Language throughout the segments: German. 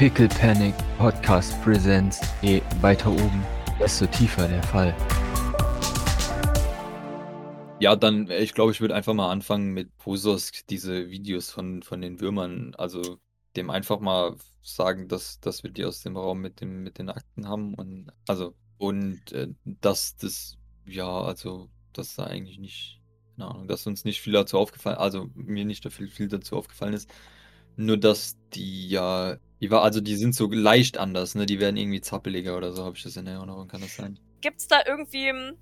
Pickle Panic Podcast Presents. Je weiter oben, desto tiefer der Fall. Ja, dann, ich glaube, ich würde einfach mal anfangen mit Pososk, diese Videos von, von den Würmern. Also dem einfach mal sagen, dass, dass wir die aus dem Raum mit, dem, mit den Akten haben. Und also, und äh, dass das, ja, also, dass da eigentlich nicht, keine Ahnung, dass uns nicht viel dazu aufgefallen, also mir nicht viel, viel dazu aufgefallen ist. Nur dass die ja, die war, also die sind so leicht anders, ne? Die werden irgendwie zappeliger oder so, habe ich das in Erinnerung, kann das sein? Gibt's da irgendwie, hm,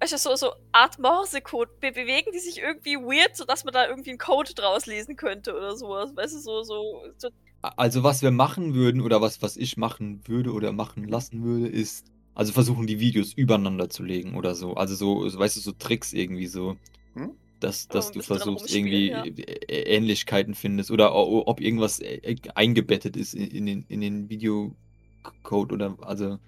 weißt du, so, so Art Morsecode? Be bewegen die sich irgendwie weird, sodass man da irgendwie einen Code draus lesen könnte oder sowas? Weißt du, so, so, so Also was wir machen würden oder was, was ich machen würde oder machen lassen würde, ist, also versuchen die Videos übereinander zu legen oder so. Also so, so weißt du, so Tricks irgendwie so. Hm? Dass, dass du versuchst, irgendwie rumspielen, Ä- Ähnlichkeiten findest oder ob irgendwas äh, eingebettet ist in, den, in den Videocode oder, also,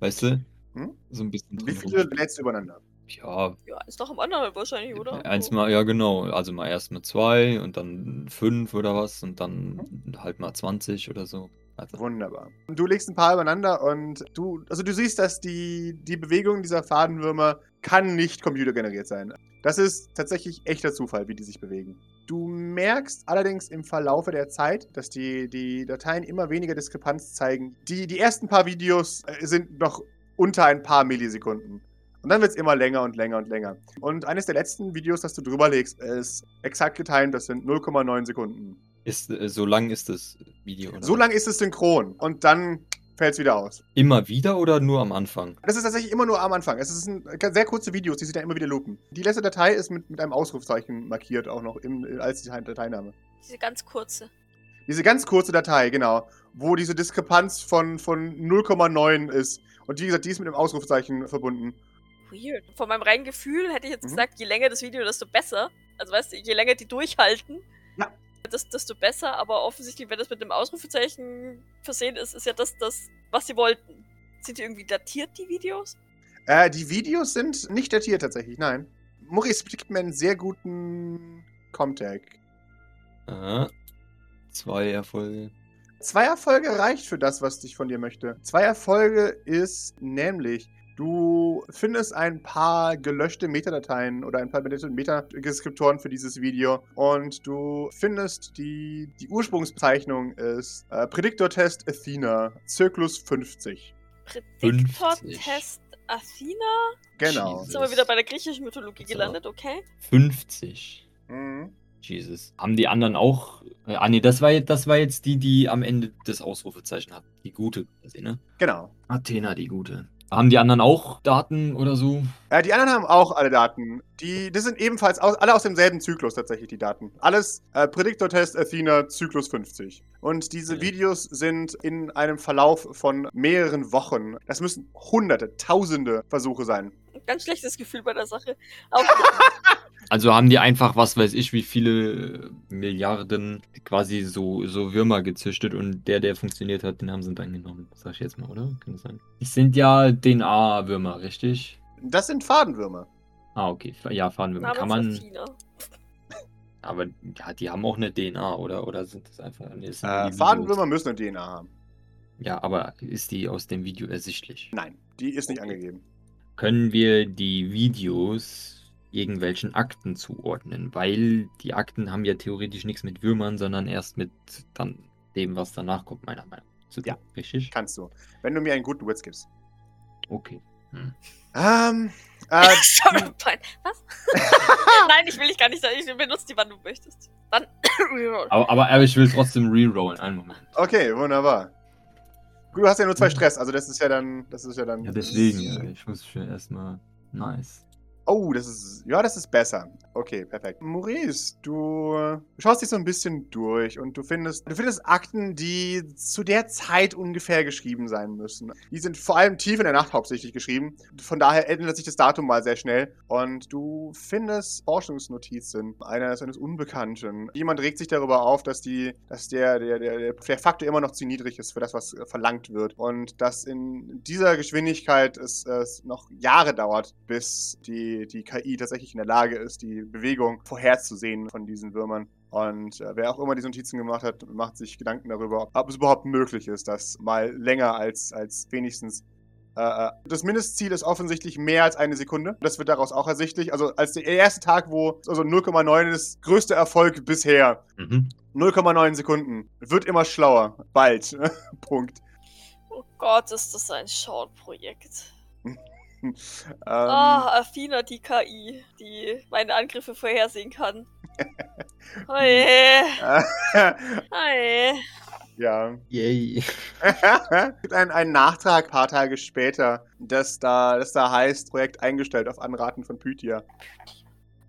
weißt du, Hm? so ein bisschen Wie viele lädst du übereinander? Ja, ja, ist doch am anderen wahrscheinlich, oder? eins So. mal, ja genau, also mal erst mal zwei und dann fünf oder was und dann halt mal 20 oder so. Also, Wunderbar. Du legst ein paar übereinander und du, also du siehst, dass die, die Bewegung dieser Fadenwürmer kann nicht computergeneriert sein. Das ist tatsächlich echter Zufall, wie die sich bewegen. Du merkst allerdings im Verlaufe der Zeit, dass die, die Dateien immer weniger Diskrepanz zeigen. Die, die ersten paar Videos äh, sind noch unter ein paar Millisekunden. Und dann wird es immer länger und länger und länger. Und eines der letzten Videos, das du drüber legst, ist exakt getimt, das sind 0,9 Sekunden. ist, äh, so lang ist das Video, oder? So lang ist es synchron und dann fällt es wieder aus. Immer wieder oder nur am Anfang? Das ist tatsächlich immer nur am Anfang. Es sind sehr kurze Videos, die sich dann immer wieder loopen. Die letzte Datei ist mit, mit einem Ausrufzeichen markiert, auch noch im, als die Dateiname. Diese ganz kurze. Diese ganz kurze Datei, genau, wo diese Diskrepanz von, von 0,9 ist. Und wie gesagt, die ist mit einem Ausrufzeichen verbunden. Weird. Von meinem reinen Gefühl hätte ich jetzt Mhm. gesagt, je länger das Video, desto besser. Also weißt du, je länger die durchhalten, desto besser. Aber offensichtlich, wenn das mit einem Ausrufezeichen versehen ist, ist ja das, das, was sie wollten. Sind die irgendwie datiert, die Videos? Äh, die Videos sind nicht datiert tatsächlich, nein. Maurice gibt mir einen sehr guten Comtag. Aha. Zwei Erfolge. Zwei Erfolge reicht für das, was ich von dir möchte. Zwei Erfolge ist nämlich, du findest ein paar gelöschte Metadateien oder ein paar gelöschte Metadeskriptoren für dieses Video und du findest die, die Ursprungsbezeichnung ist äh, Prädiktortest Athena, Zyklus 50. Prädiktor-Test Athena? Genau. Jesus. Sind wir wieder bei der griechischen Mythologie So. gelandet, okay? 50. Mhm. Jesus. Haben die anderen auch. Äh, ah, nee, das war, jetzt, das war jetzt die, die am Ende das Ausrufezeichen hat. Die gute, quasi, ne? Genau. Athena, die gute. Haben die anderen auch Daten oder so? Äh, die anderen haben auch alle Daten. Die, das sind ebenfalls aus, alle aus demselben Zyklus tatsächlich, die Daten. Alles äh, Prädiktortest Athena Zyklus 50. Und diese Okay. Videos sind in einem Verlauf von mehreren Wochen. Das müssen hunderte, tausende Versuche sein. Ganz schlechtes Gefühl bei der Sache. Aber Also haben die einfach, was weiß ich, wie viele Milliarden quasi so, so Würmer gezüchtet und der, der funktioniert hat, den haben sie dann genommen. Sag ich jetzt mal, oder? Kann das sein? Es sind ja DNA-Würmer, richtig? Das sind Fadenwürmer. Ah, okay. Ja, Fadenwürmer. Kann man. Aber ja, die haben auch eine DNA, oder? Oder sind das einfach. Nee, das Äh. Fadenwürmer müssen eine DNA haben. Ja, aber ist die aus dem Video ersichtlich? Nein, die ist nicht angegeben. Können wir die Videos irgendwelchen Akten zuordnen? Weil die Akten haben ja theoretisch nichts mit Würmern, sondern erst mit dann dem, was danach kommt, meiner Meinung nach. zu tun. Ja. Richtig? Kannst du. Wenn du mir einen guten Witz gibst. Okay. Hm. Ähm, äh. Was? Nein, ich will dich gar nicht sagen. Ich benutze die, wann du möchtest. Dann reroll. Aber, aber, aber ich will trotzdem rerollen. Einen Moment. okay, wunderbar. Gut, du hast ja nur zwei Stress, also das ist ja dann, das ist ja dann. Ja, deswegen. Ja, ich muss schon erstmal. Nice. Oh, das ist. Ja, das ist besser. Okay, perfekt. Maurice, du schaust dich so ein bisschen durch und du findest, du findest Akten, die zu der Zeit ungefähr geschrieben sein müssen. Die sind vor allem tief in der Nacht hauptsächlich geschrieben. Von daher ändert sich das Datum mal sehr schnell. Und du findest Forschungsnotizen eines, eines Unbekannten. Jemand regt sich darüber auf, dass die, dass der, der, der, der Faktor immer noch zu niedrig ist für das, was verlangt wird. Und dass in dieser Geschwindigkeit es, es noch Jahre dauert, bis die, die KI tatsächlich in der Lage ist, die Bewegung vorherzusehen von diesen Würmern. Und äh, wer auch immer diese Notizen gemacht hat, macht sich Gedanken darüber, ob es überhaupt möglich ist, das mal länger als, als wenigstens. Äh, äh, das Mindestziel ist offensichtlich mehr als eine Sekunde. Das wird daraus auch ersichtlich. Also als der erste Tag, wo also 0,9 ist, größter Erfolg bisher. Mhm. 0,9 Sekunden. Wird immer schlauer. Bald. Punkt. Oh Gott, ist das ein Short-Projekt. Ähm, Ah, Athena, die KI, die meine Angriffe vorhersehen kann. Oje, oje. ja. Yay. Es gibt einen, einen Nachtrag ein paar Tage später, das da, das da heißt, Projekt eingestellt auf Anraten von Pythia.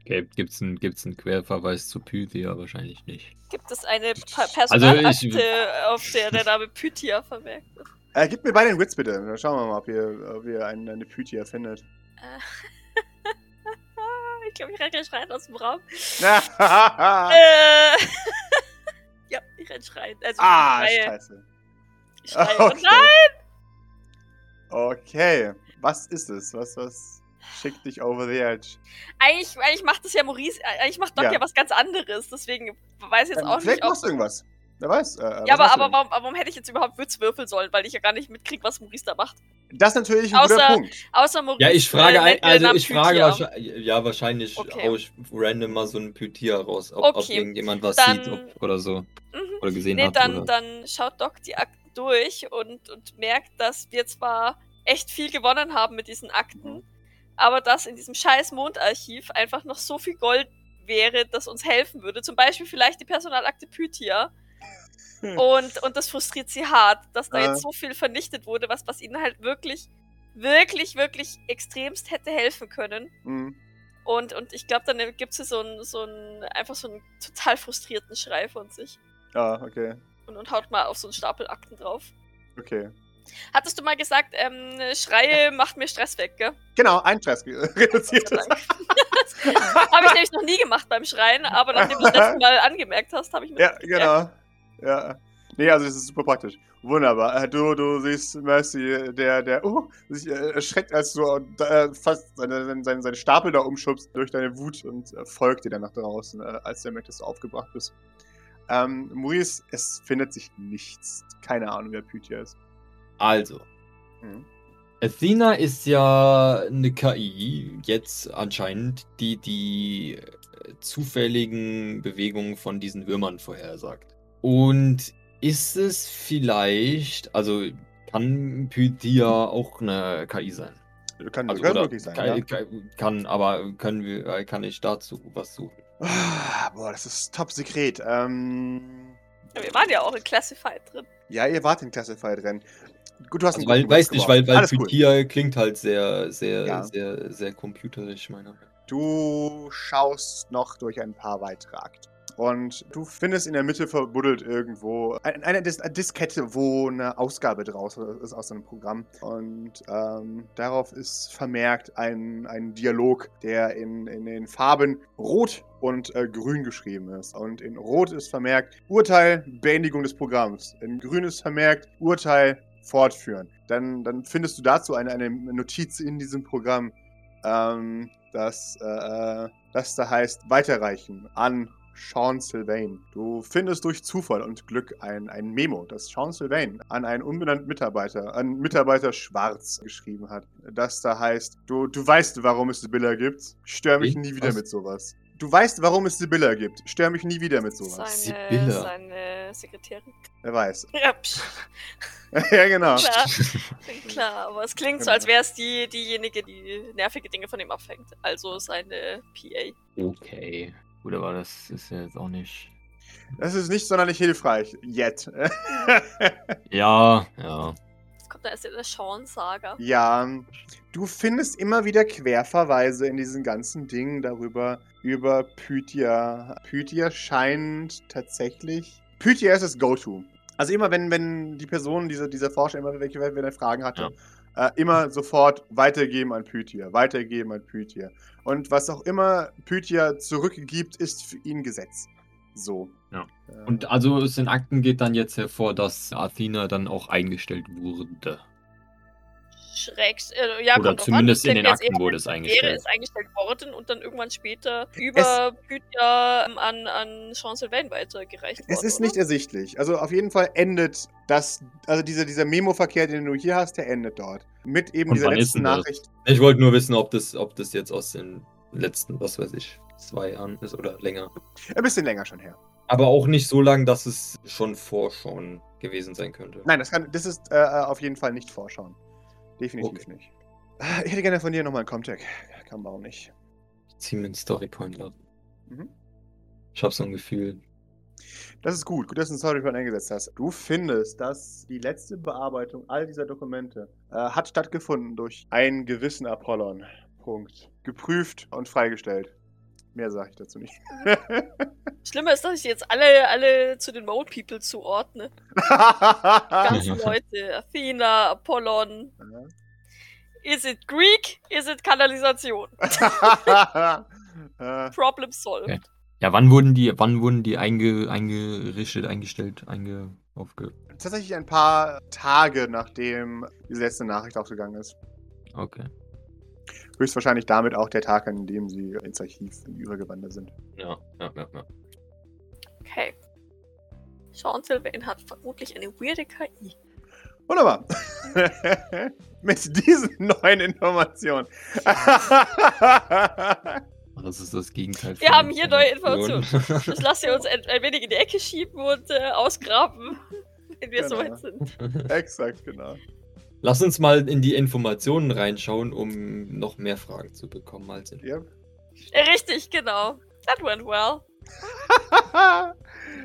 Okay, gibt's einen, gibt's einen Querverweis zu Pythia? Wahrscheinlich nicht. Gibt es eine pa Also, Personalakte, ich- auf der der Name Pythia vermerkt ist? Äh, gib mir beide den Witz bitte. Dann schauen wir mal, ob ihr, ob ihr einen, eine Pythia findet. Äh. ich glaube, ich renne gleich rein aus dem Raum. ah, Äh. ja, ich renn schreien. Also, ich schreie. scheiße. Ich schreie. Okay. Und nein! Okay. Was ist es? Was, was schickt dich over the edge? Eigentlich, eigentlich macht das ja Maurice, äh, eigentlich macht Doc Ja. ja. was ganz anderes. Deswegen weiß ich jetzt Ähm, auch vielleicht nicht, ob. machst du irgendwas. Wer weiß. Äh, was Ja, aber, aber warum, aber warum hätte ich jetzt überhaupt Witz würfeln sollen? Weil ich ja gar nicht mitkriege, was Maurice da macht. Das ist natürlich ein guter Außer- Punkt. Außer Maurice. Ja, ich frage, äh, mir den also ich frage wahrscheinlich, ja, wahrscheinlich Okay. auch random mal so ein Pythia raus, ob, ob Okay, irgendjemand was dann- sieht ob, oder so. Mhm. Oder gesehen Nee, hat. dann, oder. dann schaut Doc die Akten durch und, und merkt, dass wir zwar echt viel gewonnen haben mit diesen Akten, Mhm. aber dass in diesem scheiß Mondarchiv einfach noch so viel Gold wäre, das uns helfen würde. Zum Beispiel vielleicht die Personalakte Pythia. Und, und das frustriert sie hart, dass da jetzt so viel vernichtet wurde, was, was ihnen halt wirklich, wirklich, wirklich extremst hätte helfen können. Hm. Und, und ich glaube, dann gibt es so einen, so einen, einfach so einen total frustrierten Schrei von sich. Ah, okay. Und, und haut mal auf so einen Stapel Akten drauf. Okay. Hattest du mal gesagt, ähm, Schreie macht mir Stress weg, gell? Genau, ein Stress reduziert habe ich nämlich noch nie gemacht beim Schreien, aber nachdem du das letzte Mal angemerkt hast, habe ich mir Ja, genau. Ja. Nee, also das ist super praktisch. Wunderbar. Äh, Du, du siehst Mercy, der, der, uh, sich äh, erschreckt, als du äh, fast seine, seine, seine, Stapel da umschubst durch deine Wut und äh, folgt dir dann nach draußen, äh, als der merkt, dass du aufgebracht bist. Ähm, Maurice, es findet sich nichts. Keine Ahnung, wer Pythia ist. Also, Mhm. Athena ist ja eine KI, jetzt anscheinend, die die äh, zufälligen Bewegungen von diesen Würmern vorhersagt. Und ist es vielleicht, also kann Pythia auch eine KI sein? Kann, Also, kann wirklich sein, kann, ja. kann, kann, aber können wir, äh, kann ich dazu was suchen? Ah, boah, das ist top sekret. Ähm, wir waren ja auch in Classified drin. ja, ihr wart in Classified Rennen. Gut, du hast Also, einen weil, weiß nicht, weil, weil Alles cool. Pythia klingt halt sehr, sehr, Ja. sehr, sehr computerisch, meiner Meinung nach. Du schaust noch durch ein paar weitere Akten. Und du findest in der Mitte verbuddelt irgendwo ein- eine, eine Diskette, wo eine Ausgabe draus ist aus einem Programm. Und ähm, darauf ist vermerkt ein, ein Dialog, der in, in den Farben Rot und äh, Grün geschrieben ist. Und in Rot ist vermerkt Urteil, Beendigung des Programms. In Grün ist vermerkt Urteil, fortführen. Dann, dann findest du dazu eine, eine Notiz in diesem Programm, ähm, das, äh, das da heißt weiterreichen an Sean Sylvain. Du findest durch Zufall und Glück ein, ein Memo, das Sean Sylvain an einen unbenannten Mitarbeiter, an Mitarbeiter Schwarz geschrieben hat. Das da heißt, du, du weißt, warum es Sibylla gibt. Stör mich Wie? nie wieder Was? mit sowas. Du weißt, warum es Sibylla gibt. Stör mich nie wieder mit sowas. Seine, Sibylla. seine Sekretärin. Wer weiß. Ja, psch, ja, genau. klar, klar. Aber es klingt so, Genau. als wäre es die, diejenige, die nervige Dinge von ihm abfängt. Also seine PA. Okay. Gut, aber das ist ja jetzt auch nicht. Das ist nicht sonderlich hilfreich. Yet. Ja, ja. Jetzt kommt da erst der Sean-Saga. Ja, du findest immer wieder Querverweise in diesen ganzen Dingen darüber, über Pythia. Pythia scheint tatsächlich. Pythia ist das Go-To. Also immer, wenn, wenn die Person, dieser, dieser Forscher, immer welche, wenn er Fragen hatte, äh, immer sofort weitergeben an Pythia, weitergeben an Pythia. Und was auch immer Pythia zurückgibt, ist für ihn Gesetz. So. Ja. Äh, Und also aus den Akten geht dann jetzt hervor, dass Athena dann auch eingestellt wurde. Schräg, äh, ja, Oder drauf zumindest an. in den Akten wurde es wäre eingestellt. es eingestellt worden und dann irgendwann später über Pythia ähm, an, an Jean-Sylvain weitergereicht worden. Es ist oder? nicht ersichtlich. Also auf jeden Fall endet das, also dieser, dieser Memo-Verkehr, den du hier hast, der endet dort. Mit eben Und dieser wann ist letzten denn das? Nachricht. Ich wollte nur wissen, ob das, ob das jetzt aus den letzten, was weiß ich, zwei Jahren ist oder länger. Ein bisschen länger schon her. Aber auch nicht so lang, dass es schon Vorschauen gewesen sein könnte. Nein, das, kann, das ist äh, auf jeden Fall nicht vorschauen. Definitiv Okay. nicht. Ah, Ich hätte gerne von dir nochmal einen Comtech. Kann man auch nicht. Ich zieh mir einen Storypoint ab. Mhm. Ich habe so ein Gefühl. Das ist gut. Gut, dass du einen Storypoint eingesetzt hast. Du findest, dass die letzte Bearbeitung all dieser Dokumente äh, hat stattgefunden durch einen gewissen Apollon. Punkt. Geprüft und freigestellt. Mehr sage ich dazu nicht. Schlimmer ist, dass ich jetzt alle, alle zu den Mode People zuordne. Die ganzen Leute. Athena, Apollon. Is it Greek? Is it Kanalisation? Problem solved. Okay. Ja, wann wurden die, wann wurden die einge, eingerichtet, eingestellt, einge, aufge... Tatsächlich ein paar Tage, nachdem diese letzte Nachricht ausgegangen ist. Okay. Höchstwahrscheinlich damit auch der Tag, an dem sie ins Archiv übergewandert sind. Ja, ja, ja, ja. Okay. Jean-Sylvain hat vermutlich eine weirde KI. Wunderbar. Mit diesen neuen Informationen. Das ist das Gegenteil. Wir haben hier neue Information. Informationen. Das lasst ihr uns ein, ein wenig in die Ecke schieben und äh, ausgraben, wenn wir Genau. soweit sind. Exakt, genau. Lass uns mal in die Informationen reinschauen, um noch mehr Fragen zu bekommen als in. Äh, Richtig, genau. That went well.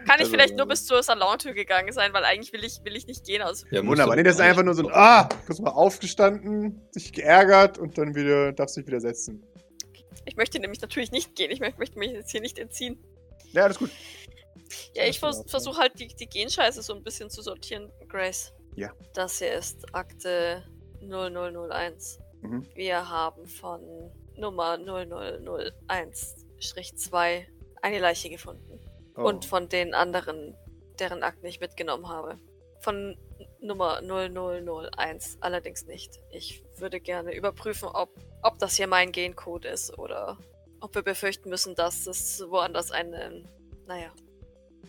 Kann ich Also, vielleicht nur bis zur Salontür gegangen sein, weil eigentlich will ich, will ich nicht gehen aus. Ja, musst Wunderbar. Nee, das ist einfach nur so ein Ah, kurz mal aufgestanden, sich geärgert und dann wieder darfst du dich wieder setzen. Ich möchte nämlich natürlich nicht gehen. Ich möchte, mich jetzt hier nicht entziehen. Ja, alles gut. Ja, ich Ja, vers versuche halt die, die Genscheiße so ein bisschen zu sortieren, Grace. Ja. Das hier ist Akte 0001. Mhm. Wir haben von Nummer 0001-2 eine Leiche gefunden. Oh. Und von den anderen, deren Akten ich mitgenommen habe. Von Nummer 0001 allerdings nicht. Ich würde gerne überprüfen, ob, ob das hier mein Gencode ist oder ob wir befürchten müssen, dass es woanders einen. Naja,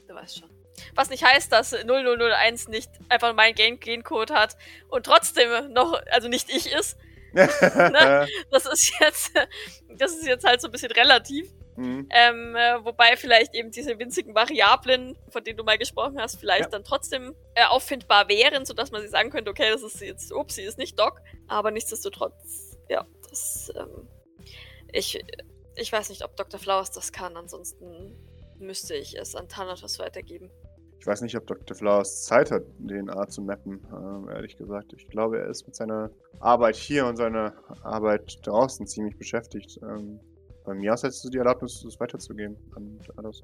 du weißt schon. Was nicht heißt, dass 0001 nicht einfach meinen Gen Gencode hat und trotzdem noch, also nicht ich ist. Ne? Das ist jetzt, das ist jetzt halt so ein bisschen relativ. Mhm. Ähm, äh, wobei vielleicht eben diese winzigen Variablen, von denen du mal gesprochen hast, vielleicht Ja. dann trotzdem äh, auffindbar wären, sodass man sie sagen könnte, okay, das ist jetzt, ups, sie ist nicht Doc. Aber nichtsdestotrotz, ja, das, ähm, ich, ich weiß nicht, ob Dr. Flowers das kann, ansonsten müsste ich es an Thanatos weitergeben. Ich weiß nicht, ob Dr. Flowers Zeit hat, DNA zu mappen, ähm, ehrlich gesagt. Ich glaube, er ist mit seiner Arbeit hier und seiner Arbeit draußen ziemlich beschäftigt. Ähm, bei mir aus hättest du die Erlaubnis, das weiterzugeben an alles.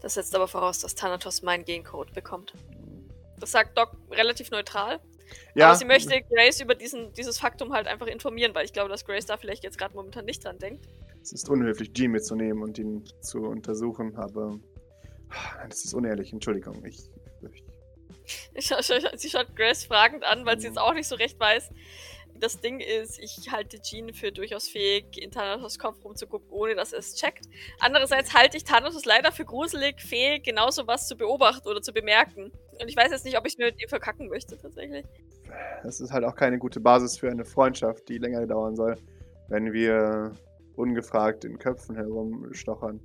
Das setzt aber voraus, dass Thanatos meinen Gencode bekommt. Das sagt Doc relativ neutral. Ja, Aber sie möchte Grace über diesen, dieses Faktum halt einfach informieren, weil ich glaube, dass Grace da vielleicht jetzt gerade momentan nicht dran denkt. es ist unhöflich, G mitzunehmen und ihn zu untersuchen, aber Nein, das ist unehrlich, Entschuldigung. Ich, ich, Sie schaut Grace fragend an, weil sie Mhm. jetzt auch nicht so recht weiß. Das Ding ist, ich halte Jean für durchaus fähig, in Thanatos Kopf rumzugucken, ohne dass er es checkt. Andererseits halte ich Thanatos leider für gruselig, fähig, genau sowas zu beobachten oder zu bemerken. Und ich weiß jetzt nicht, ob ich es mit ihm verkacken möchte, tatsächlich. das ist halt auch keine gute Basis für eine Freundschaft, die länger dauern soll, wenn wir ungefragt in Köpfen herumstochern.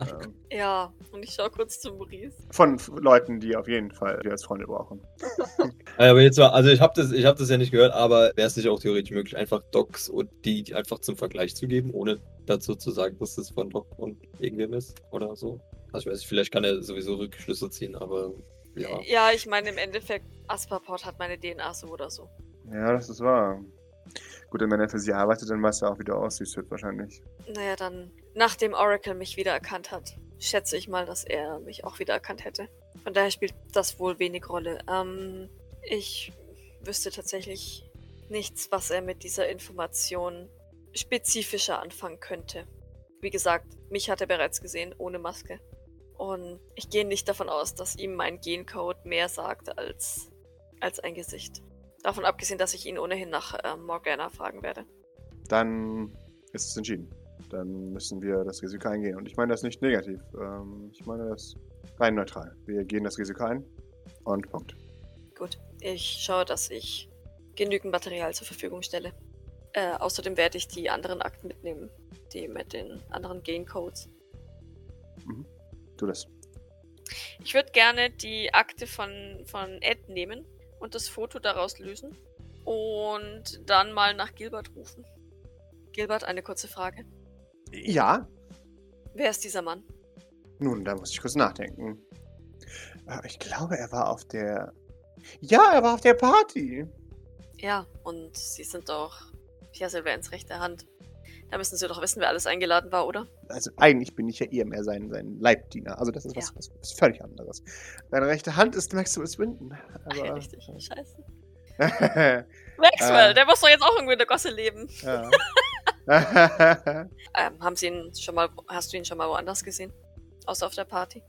Ähm, Ja, und ich schaue kurz zu Maurice. von Leuten, die auf jeden Fall wir als Freunde brauchen. Aber jetzt war, also ich habe das, ich hab das ja nicht gehört, aber wäre es nicht auch theoretisch möglich, einfach Docs und die, die einfach zum Vergleich zu geben, ohne dazu zu sagen, dass das von Doc und irgendwem ist oder so? Also ich weiß nicht, vielleicht kann er sowieso Rückschlüsse ziehen, aber ja. Ja, ich meine, im Endeffekt, Asperport hat meine DNA so oder so. Ja, das ist wahr. Gut, und wenn er für sie arbeitet, dann weiß er auch, wie du aussiehst, wird wahrscheinlich. Naja, dann, nachdem Oracle mich wiedererkannt hat, schätze ich mal, dass er mich auch wiedererkannt hätte. Von daher spielt das wohl wenig Rolle. Ähm, ich wüsste tatsächlich nichts, was er mit dieser Information spezifischer anfangen könnte. Wie gesagt, mich hat er bereits gesehen, ohne Maske. Und ich gehe nicht davon aus, dass ihm mein Gencode mehr sagt als, als ein Gesicht. Davon abgesehen, dass ich ihn ohnehin nach äh, Morgana fragen werde. Dann ist es entschieden. Dann müssen wir das Risiko eingehen. Und ich meine das nicht negativ. Ähm, ich meine das rein neutral. Wir gehen das Risiko ein und Punkt. Gut, ich schaue, dass ich genügend Material zur Verfügung stelle. Äh, außerdem werde ich die anderen Akten mitnehmen, die mit den anderen Gain-Codes. Tu das. Ich würde gerne die Akte von, von Ed nehmen und das Foto daraus lösen und dann mal nach Gilbert rufen. Gilbert, eine kurze Frage. Ja, Wer ist dieser Mann? nun, da muss ich kurz nachdenken. Äh, Ich glaube, er war auf der. Ja, er war auf der Party. Ja, und Sie sind doch Pierre Sylvains rechte Hand. Da müssen Sie doch wissen, wer alles eingeladen war, oder? Also eigentlich bin ich ja eher mehr sein, sein Leibdiener. Also das ist was, Ja. was, was völlig anderes. Seine rechte Hand ist Maxwell Swinton. Ach ja, richtig. Scheiße. ja. Maxwell, Äh. der muss doch jetzt auch irgendwie in der Gosse leben. Ähm, haben Sie ihn schon mal, hast du ihn schon mal woanders gesehen? Außer auf der Party?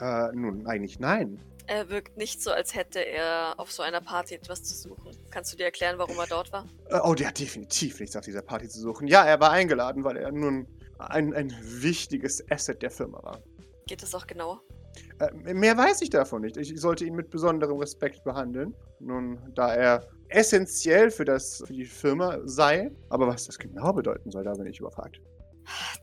äh, nun, eigentlich nein. Er wirkt nicht so, als hätte er auf so einer Party etwas zu suchen. Kannst du dir erklären, warum er dort war? Äh, oh, der hat definitiv nichts auf dieser Party zu suchen. Ja, er war eingeladen, weil er nun ein, ein wichtiges Asset der Firma war. Geht es auch genauer? Äh, mehr weiß ich davon nicht. Ich sollte ihn mit besonderem Respekt behandeln. Nun, da er essentiell für, das, für die Firma sei. Aber was das genau bedeuten soll, da bin ich überfragt.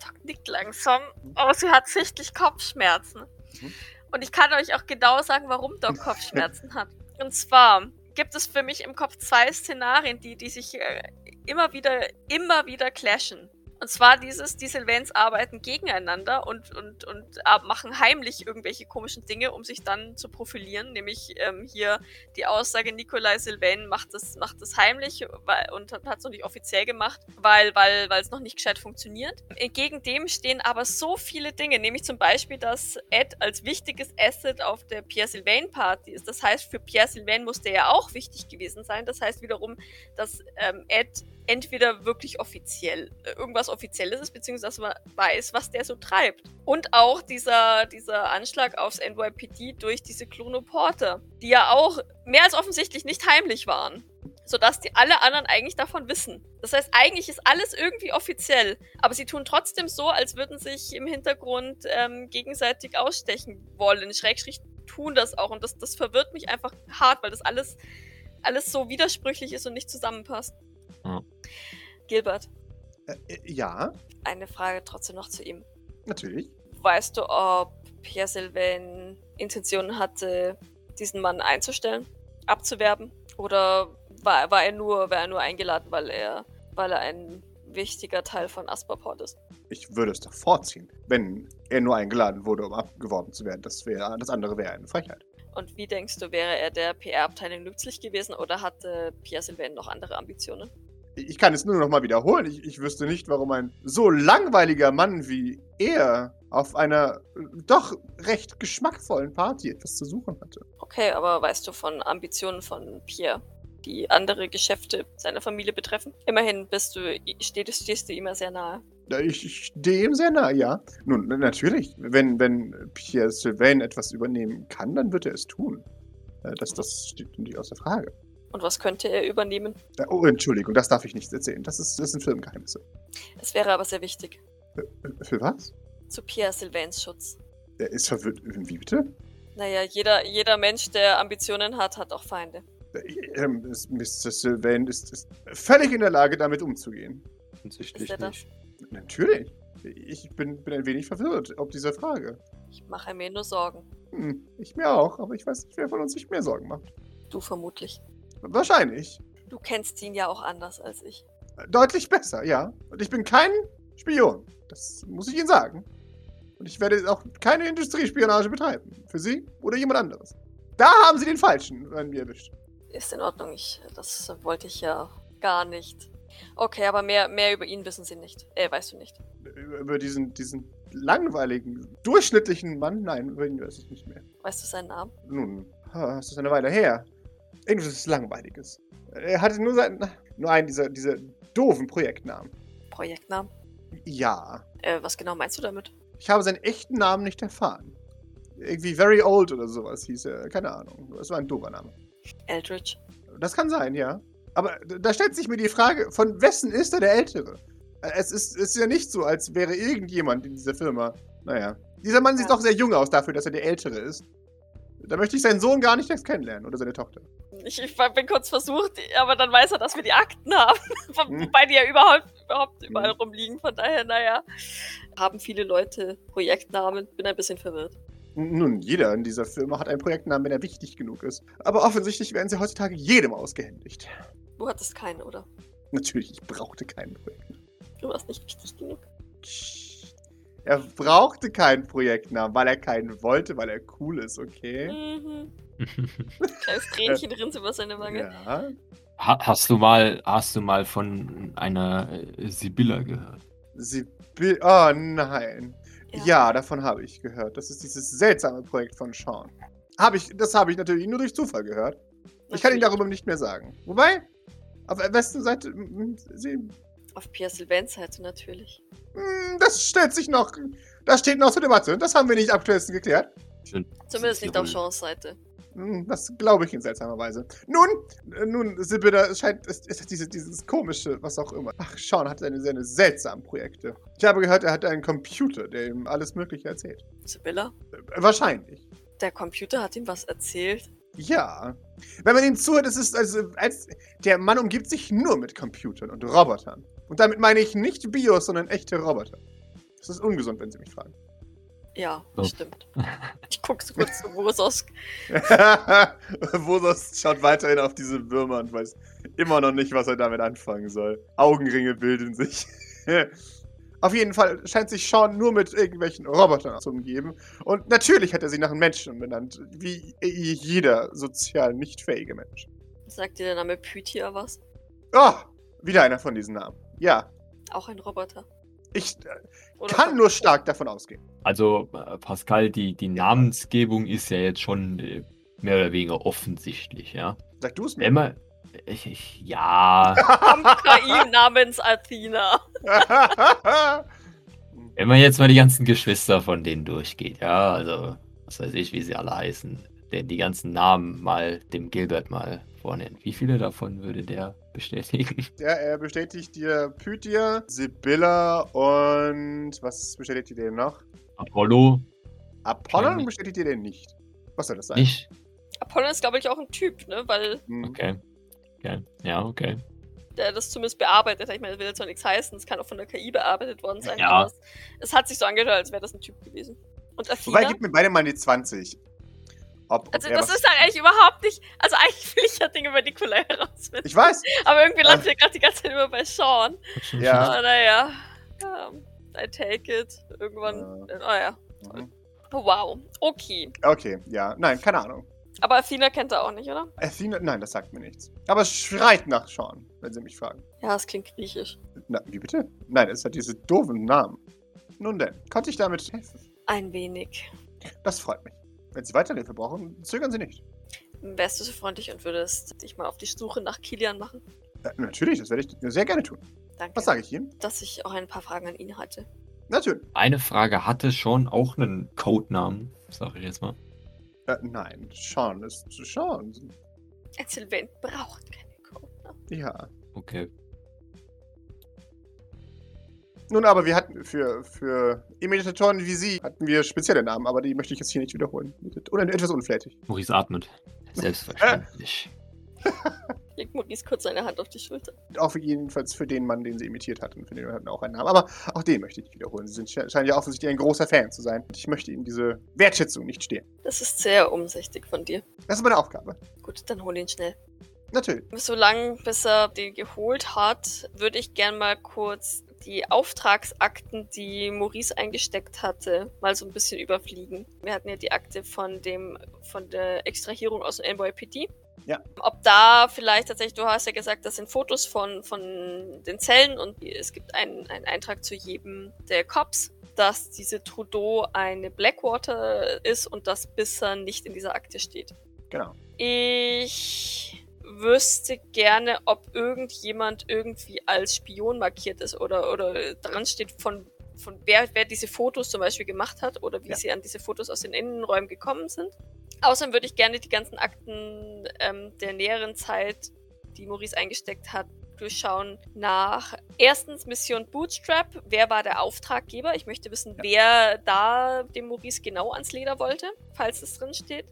Doc nickt langsam, aber sie hat sichtlich Kopfschmerzen. Mhm. Und ich kann euch auch genau sagen, warum Doc Kopfschmerzen hat. Und zwar gibt es für mich im Kopf zwei Szenarien, die, die sich äh, immer wieder, immer wieder clashen. Und zwar dieses, die Sylvains arbeiten gegeneinander und, und, und äh, machen heimlich irgendwelche komischen Dinge, um sich dann zu profilieren. Nämlich ähm, hier die Aussage, Nikolai Sylvain macht das, macht das heimlich weil, und hat es noch nicht offiziell gemacht, weil weil weil es noch nicht gescheit funktioniert. Entgegen dem stehen aber so viele Dinge, nämlich zum Beispiel, dass Ed als wichtiges Asset auf der Pierre Sylvain Party ist. Das heißt, für Pierre Sylvain musste er ja auch wichtig gewesen sein. Das heißt wiederum, dass ähm, Ed entweder wirklich offiziell äh, irgendwas Offizielles ist, beziehungsweise man weiß, was der so treibt. Und auch dieser, dieser Anschlag aufs NYPD durch diese Chronoporter, die ja auch mehr als offensichtlich nicht heimlich waren. Sodass die alle anderen eigentlich davon wissen. Das heißt, eigentlich ist alles irgendwie offiziell. Aber sie tun trotzdem so, als würden sich im Hintergrund ähm, gegenseitig ausstechen wollen. Schrägstrich tun das auch. Und das, das verwirrt mich einfach hart, weil das alles, alles so widersprüchlich ist und nicht zusammenpasst. Ja. Gilbert, Äh, äh, ja, eine Frage trotzdem noch zu ihm. natürlich. Weißt du, ob Pierre Sylvain Intentionen hatte, diesen Mann einzustellen, abzuwerben? Oder war, war er nur, war er nur eingeladen, weil er, weil er ein wichtiger Teil von Asperport ist? Ich würde es doch vorziehen, wenn er nur eingeladen wurde, um abgeworben zu werden. Das, wäre, das andere wäre eine Frechheit. Und wie denkst du, wäre er der PR-Abteilung nützlich gewesen oder hatte Pierre Sylvain noch andere Ambitionen? Ich kann es nur noch mal wiederholen. Ich, ich wüsste nicht, warum ein so langweiliger Mann wie er auf einer äh, doch recht geschmackvollen Party etwas zu suchen hatte. Okay, aber weißt du von Ambitionen von Pierre, die andere Geschäfte seiner Familie betreffen? Immerhin bist du, stehst, stehst du ja sehr nahe. Ich, ich stehe ihm sehr nah, ja. Nun, na- natürlich. Wenn, wenn Pierre Sylvain etwas übernehmen kann, dann wird er es tun. Äh, Das, das steht nicht außer Frage. Und was könnte er übernehmen? Äh, Oh, Entschuldigung, das darf ich nicht erzählen. Das, ist, das sind Firmengeheimnisse. Es wäre aber sehr wichtig. Für, für was? Zu Pierre Sylvains Schutz. Er ist verwirrt. Wie bitte? Naja, jeder, jeder Mensch, der Ambitionen hat, hat auch Feinde. Äh, ähm, Mr. Sylvain ist, ist völlig in der Lage, damit umzugehen. Offensichtlich Ist er das? nicht. Natürlich. Ich bin, bin ein wenig verwirrt ob dieser Frage. Ich mache mir nur Sorgen. Hm, ich mir auch, aber ich weiß nicht, wer von uns sich mehr Sorgen macht. Du vermutlich. Wahrscheinlich. Du kennst ihn ja auch anders als ich. Deutlich besser, ja. Und ich bin kein Spion. Das muss ich Ihnen sagen. Und ich werde auch keine Industriespionage betreiben. Für Sie oder jemand anderes. Da haben Sie den Falschen an mir erwischt. Ist in Ordnung, ich, das wollte ich ja gar nicht. Okay, aber mehr, mehr über ihn wissen sie nicht. Äh, weißt du nicht. Über diesen, diesen langweiligen, durchschnittlichen Mann, nein, über ihn weiß ich nicht mehr. Weißt du seinen Namen? Nun, es ist eine Weile her. Irgendwas Langweiliges. Er hatte nur, sein, nur einen dieser, dieser doofen Projektnamen. Projektnamen? Ja. Äh, was genau meinst du damit? Ich habe seinen echten Namen nicht erfahren. Irgendwie Very Old oder sowas hieß er. Keine Ahnung. Es war ein doofer Name. Eldridge. Das kann sein, ja. Aber da stellt sich mir die Frage, von wessen ist er der Ältere? Es ist, ist ja nicht so, als wäre irgendjemand in dieser Firma. Naja. Dieser Mann sieht doch sehr jung aus dafür, dass er der Ältere ist. Da möchte ich seinen Sohn gar nicht erst kennenlernen oder seine Tochter. Ich, ich bin kurz versucht, aber dann weiß er, dass wir die Akten haben. Wo- Hm. Wobei die ja überhaupt, überhaupt überall Hm. rumliegen. Von daher, naja. Haben viele Leute Projektnamen. Bin ein bisschen verwirrt. Nun, jeder in dieser Firma hat einen Projektnamen, wenn er wichtig genug ist. Aber offensichtlich werden sie heutzutage jedem ausgehändigt. Du hattest keinen, oder? Natürlich, ich brauchte keinen Projektnamen. Du warst nicht wichtig genug. Er brauchte keinen Projektnamen, weil er keinen wollte, weil er cool ist, okay? Mhm. Kleines Tränchen rinnt über seine Wange. Ja. Ha- Hast du mal, hast du mal von einer äh, Sibylla gehört? Bi- Oh nein. Ja, davon habe ich gehört. Das ist dieses seltsame Projekt von Sean. Hab ich, das habe ich natürlich nur durch Zufall gehört. Ich kann Ihnen Natürlich. darüber nicht mehr sagen. Wobei, auf der besten Seite, m- m- Sie, Auf Pierre Sylvains Seite natürlich. m, das stellt sich noch, das steht noch zur Debatte. Das haben wir nicht aktuell geklärt. Zumindest nicht auf. Seans Seite. Hm, Das glaube ich in seltsamer Weise. Nun, äh, nun, Sibylla, es scheint, es ist diese, dieses komische, was auch immer. Ach, Sean hat seine, seine seltsamen Projekte. Ich habe gehört, er hat einen Computer, der ihm alles Mögliche erzählt. Sibylla? Äh, Wahrscheinlich. Der Computer hat ihm was erzählt. Ja. Wenn man ihm zuhört, es ist also, als der Mann umgibt sich nur mit Computern und Robotern. Und damit meine ich nicht Bios, sondern echte Roboter. Das ist ungesund, wenn Sie mich fragen. Ja, So. stimmt. Ich gucke so kurz zu Rosos. Wosos schaut weiterhin auf diese Würmer und weiß immer noch nicht, was er damit anfangen soll. Augenringe bilden sich. auf jeden Fall scheint sich Sean nur mit irgendwelchen Robotern zu umgeben. Und natürlich hat er sie nach Menschen benannt, wie jeder sozial nicht fähige Mensch. Sagt dir der Name Pythia was? Oh, wieder einer von diesen Namen. Ja, Auch ein Roboter. ich äh, kann nur stark davon ausgehen. Also, äh, Pascal, die, die Namensgebung ist ja jetzt schon äh, mehr oder weniger offensichtlich, ja. Sag du es mir. Wenn man. Ich, ich, ja. Am KI namens Athena. Wenn man jetzt mal die ganzen Geschwister von denen durchgeht, ja, also, was weiß ich, wie sie alle heißen, der die ganzen Namen mal dem Gilbert mal vornennt. Wie viele davon würde der bestätigen? ja, er bestätigt dir Pythia, Sibylla und was bestätigt ihr denn noch? Apollo? Apollon Keine- bestätigt ihr denn nicht? Was soll das sein? Nicht? Apollon ist, glaube ich, auch ein Typ, ne? Weil Hm. Okay. okay. Ja, okay. der das zumindest bearbeitet hat. Ich meine, das will jetzt zwar nichts heißen, es kann auch von der KI bearbeitet worden sein, Ja. aber es, es hat sich so angehört, als wäre das ein Typ gewesen. Und Athena? Wobei, gib mir beide mal die 20. Ob, ob also er das ist halt eigentlich überhaupt nicht. Also eigentlich will ich ja Dinge über Nikolai herausfinden. Ich weiß. Aber irgendwie landet wir gerade die ganze Zeit immer bei Sean. Ja. Aber naja. ähm, I take it. Irgendwann. Ja. Äh, oh ja. Mhm. Oh, wow. Okay. Okay, ja. Nein, keine Ahnung. Aber Athena kennt er auch nicht, oder? Athena, nein, das sagt mir nichts. Aber es schreit nach Sean, wenn Sie mich fragen. Ja, es klingt griechisch. Na, wie bitte? Nein, es hat diese doofen Namen. Nun denn, konnte ich damit helfen? Ein wenig. Das freut mich. Wenn Sie Weiterhilfe brauchen, zögern Sie nicht. Wärst du so freundlich und würdest dich mal auf die Suche nach Kilian machen? Äh, natürlich, das werde ich sehr gerne tun. Danke. Was sage ich Ihnen? Dass ich auch ein paar Fragen an ihn hatte. Natürlich. Eine Frage hatte schon auch einen Codenamen, sage ich jetzt mal. Äh, nein, Sean ist Sean. Ein Sylvain braucht keine Codenamen. Ja. Okay. Nun, aber wir hatten für, für Imitatoren wie Sie hatten wir spezielle Namen, aber die möchte ich jetzt hier nicht wiederholen. Oder etwas unflätig. Maurice atmet. Selbstverständlich. Legt Maurice kurz seine Hand auf die Schulter. Auch jedenfalls für den Mann, den Sie imitiert hatten. Für den hatten auch einen Namen. Aber auch den möchte ich nicht wiederholen. Sie sind, sche- scheinen ja offensichtlich ein großer Fan zu sein. Und ich möchte Ihnen diese Wertschätzung nicht stehlen. Das ist sehr umsichtig von dir. Das ist meine Aufgabe. Gut, dann hol ihn schnell. Natürlich. Solange bis er den geholt hat, würde ich gern mal kurz die Auftragsakten, die Maurice eingesteckt hatte, mal so ein bisschen überfliegen. Wir hatten ja die Akte von dem, von der Extrahierung aus dem NYPD. Ja. Ob da vielleicht tatsächlich, du hast ja gesagt, das sind Fotos von, von den Zellen und es gibt einen, einen Eintrag zu jedem der Cops, dass diese Trudeau eine Blackwater ist und das bisher nicht in dieser Akte steht. Genau. Ich wüsste gerne, ob irgendjemand irgendwie als Spion markiert ist oder, oder dran steht von, von wer, wer diese Fotos zum Beispiel gemacht hat oder wie Ja. sie an diese Fotos aus den Innenräumen gekommen sind. Außerdem würde ich gerne die ganzen Akten ähm, der näheren Zeit, die Maurice eingesteckt hat, durchschauen nach erstens Mission Bootstrap. Wer war der Auftraggeber? Ich möchte wissen, wer da dem Maurice genau ans Leder wollte, falls es drin steht.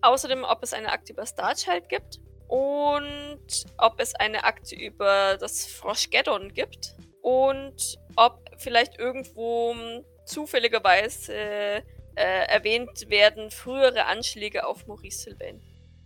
Außerdem, ob es eine Akte über Starchild gibt und ob es eine Akte über das Froschgeddon gibt und ob vielleicht irgendwo zufälligerweise äh, erwähnt werden frühere Anschläge auf Maurice Sylvain.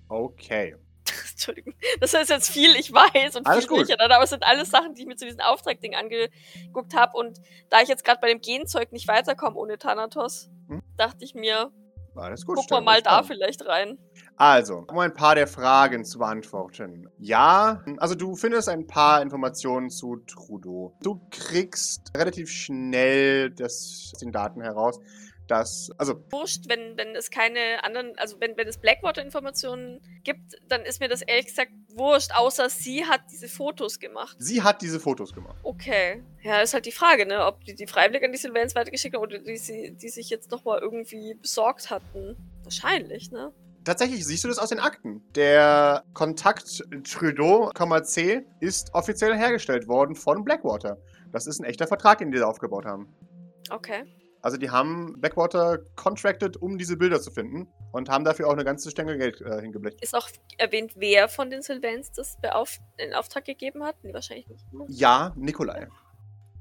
Okay. Entschuldigung, das ist jetzt viel, ich weiß und Alles viel durcheinander, aber es sind alles Sachen, die ich mir zu diesem Auftragding angeguckt habe und da ich jetzt gerade bei dem Genzeug nicht weiterkomme ohne Thanatos, Hm. dachte ich mir, Alles gut. gucken wir mal da vielleicht rein. Also, um ein paar der Fragen zu beantworten. Ja, also du findest ein paar Informationen zu Trudeau. Du kriegst relativ schnell das, aus den Daten heraus, dass, also Wurscht, wenn, wenn es keine anderen, also wenn, wenn es Blackwater-Informationen gibt, dann ist mir das ehrlich gesagt wurscht, außer sie hat diese Fotos gemacht. sie hat diese Fotos gemacht. Okay. Ja, ist halt die Frage, ne, ob die, die freiwillig an die Sylvains weitergeschickt haben oder die, sie, die sich jetzt nochmal irgendwie besorgt hatten. Wahrscheinlich, ne? Tatsächlich siehst du das aus den Akten. Der Kontakt Trudeau,C ist offiziell hergestellt worden von Blackwater. Das ist ein echter Vertrag, den die da aufgebaut haben. Okay. Also die haben Blackwater contracted, um diese Bilder zu finden und haben dafür auch eine ganze Stange Geld äh, hingeblickt. Ist auch erwähnt, wer von den Sylvains das beauf in Auftrag gegeben hat? Nee, wahrscheinlich nicht. ne? Ja, Nikolai.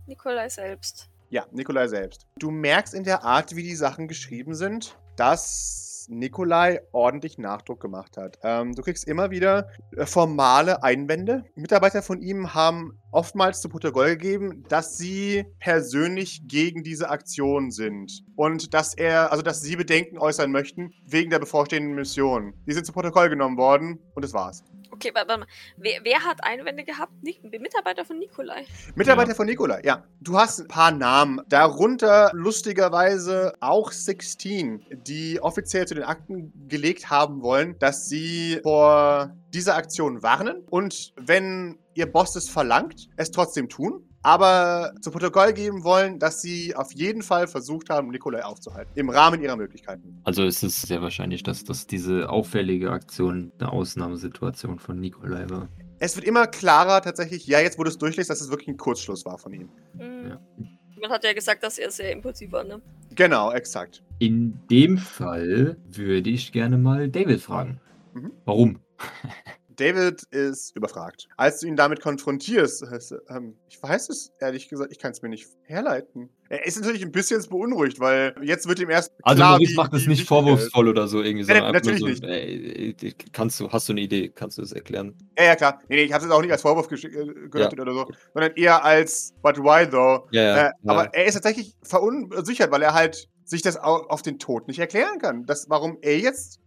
Nikolai selbst. Ja, Nikolai selbst. Du merkst in der Art, wie die Sachen geschrieben sind, dass Nikolai ordentlich Nachdruck gemacht hat. Ähm, du kriegst immer wieder äh, formale Einwände. Mitarbeiter von ihm haben oftmals zu Protokoll gegeben, dass sie persönlich gegen diese Aktion sind. Und dass er, also dass sie Bedenken äußern möchten wegen der bevorstehenden Mission. Die sind zu Protokoll genommen worden und das war's. Okay, warte, mal. Wer, wer hat Einwände gehabt? Ni Mitarbeiter von Nikolai. Mitarbeiter von Nikolai, ja. Du hast ein paar Namen. Darunter lustigerweise auch 16, die offiziell zu den Akten gelegt haben wollen, dass sie vor dieser Aktion warnen und wenn ihr Boss es verlangt, es trotzdem tun. Aber zu Protokoll geben wollen, dass sie auf jeden Fall versucht haben, Nikolai aufzuhalten. Im Rahmen ihrer Möglichkeiten. Also ist es sehr wahrscheinlich, dass, dass diese auffällige Aktion eine Ausnahmesituation von Nikolai war. Es wird immer klarer tatsächlich, ja, jetzt wo du es durchliest, dass es wirklich ein Kurzschluss war von ihm. Mhm. Ja. Man hat ja gesagt, dass er sehr impulsiv war, ne? Genau, exakt. In dem Fall würde ich gerne mal David fragen. Mhm. Warum? David ist überfragt. Als du ihn damit konfrontierst, er, ähm, ich weiß es ehrlich gesagt, ich kann es mir nicht herleiten. Er ist natürlich ein bisschen beunruhigt, weil jetzt wird ihm erst Also klar, Maurice wie- macht es nicht vorwurfsvoll oder so irgendwie, sondern nur natürlich so, ey, ey, kannst du, hast du eine Idee, kannst du das erklären? Ja, ja, klar. Nee, nee, ich habe es auch nicht als Vorwurf gesch- äh, gedeutet oder so, sondern eher als But why though? Ja, ja. äh, Aber er ist tatsächlich verunsichert, weil er halt sich das au- auf den Tod nicht erklären kann. Das, warum er jetzt.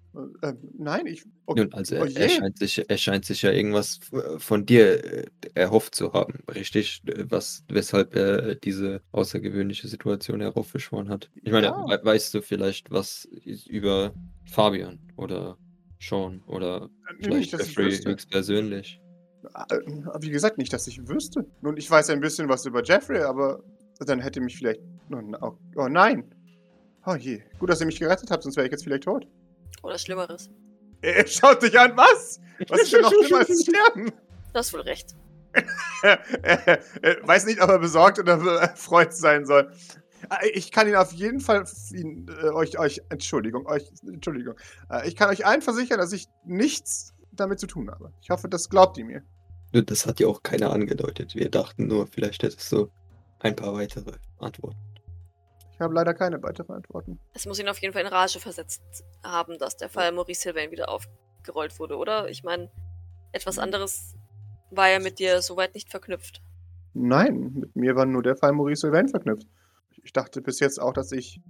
Äh, äh, nein, ich. Okay. Nun, also oh er, scheint sich, er scheint sich ja irgendwas f- von dir äh, erhofft zu haben, richtig? Äh, Was, weshalb er diese außergewöhnliche Situation heraufbeschworen hat. Ich meine, Ja. we weißt du vielleicht was über Fabian oder Sean oder Nicht, vielleicht Jeffrey höchstpersönlich? Äh, Wie gesagt, nicht, dass ich wüsste. Nun, ich weiß ein bisschen was über Jeffrey, aber dann hätte mich vielleicht. Oh, oh, oh nein. Oh je. Gut, dass ihr mich gerettet habt, sonst wäre ich jetzt vielleicht tot. Oder Schlimmeres. Er schaut dich an, was? Was ist denn noch schlimmer als sterben? Du hast wohl recht. weiß nicht, ob er besorgt oder erfreut sein soll. Äh, Ich kann ihn auf jeden Fall ihn, äh, euch, euch, Entschuldigung, euch, Entschuldigung. Äh, Ich kann euch allen versichern, dass ich nichts damit zu tun habe. Ich hoffe, das glaubt ihr mir. Das hat ja auch keiner angedeutet. Wir dachten nur, vielleicht hättest du ein paar weitere Antworten. Ich habe leider keine weiteren Antworten. Es muss ihn auf jeden Fall in Rage versetzt haben, dass der Fall Maurice Sylvain wieder aufgerollt wurde, oder? Ich meine, etwas anderes war ja mit dir soweit nicht verknüpft. Nein, mit mir war nur der Fall Maurice Sylvain verknüpft. Ich dachte bis jetzt auch, dass ich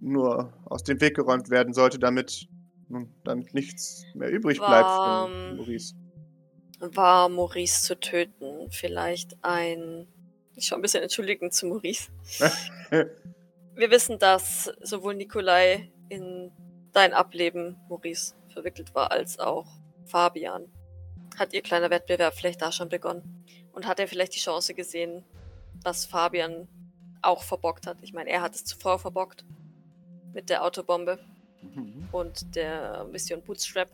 nur aus dem Weg geräumt werden sollte, damit, nun, damit nichts mehr übrig bleibt War, von ähm, Maurice. War Maurice zu töten vielleicht ein... Ich schaue ein bisschen entschuldigend zu Maurice. Wir wissen, dass sowohl Nikolai in dein Ableben, Maurice, verwickelt war, als auch Fabian. Hat ihr kleiner Wettbewerb vielleicht da schon begonnen? Und hat er vielleicht die Chance gesehen, was Fabian auch verbockt hat? Ich meine, er hat es zuvor verbockt. Mit der Autobombe. Mhm. und der Mission Bootstrap,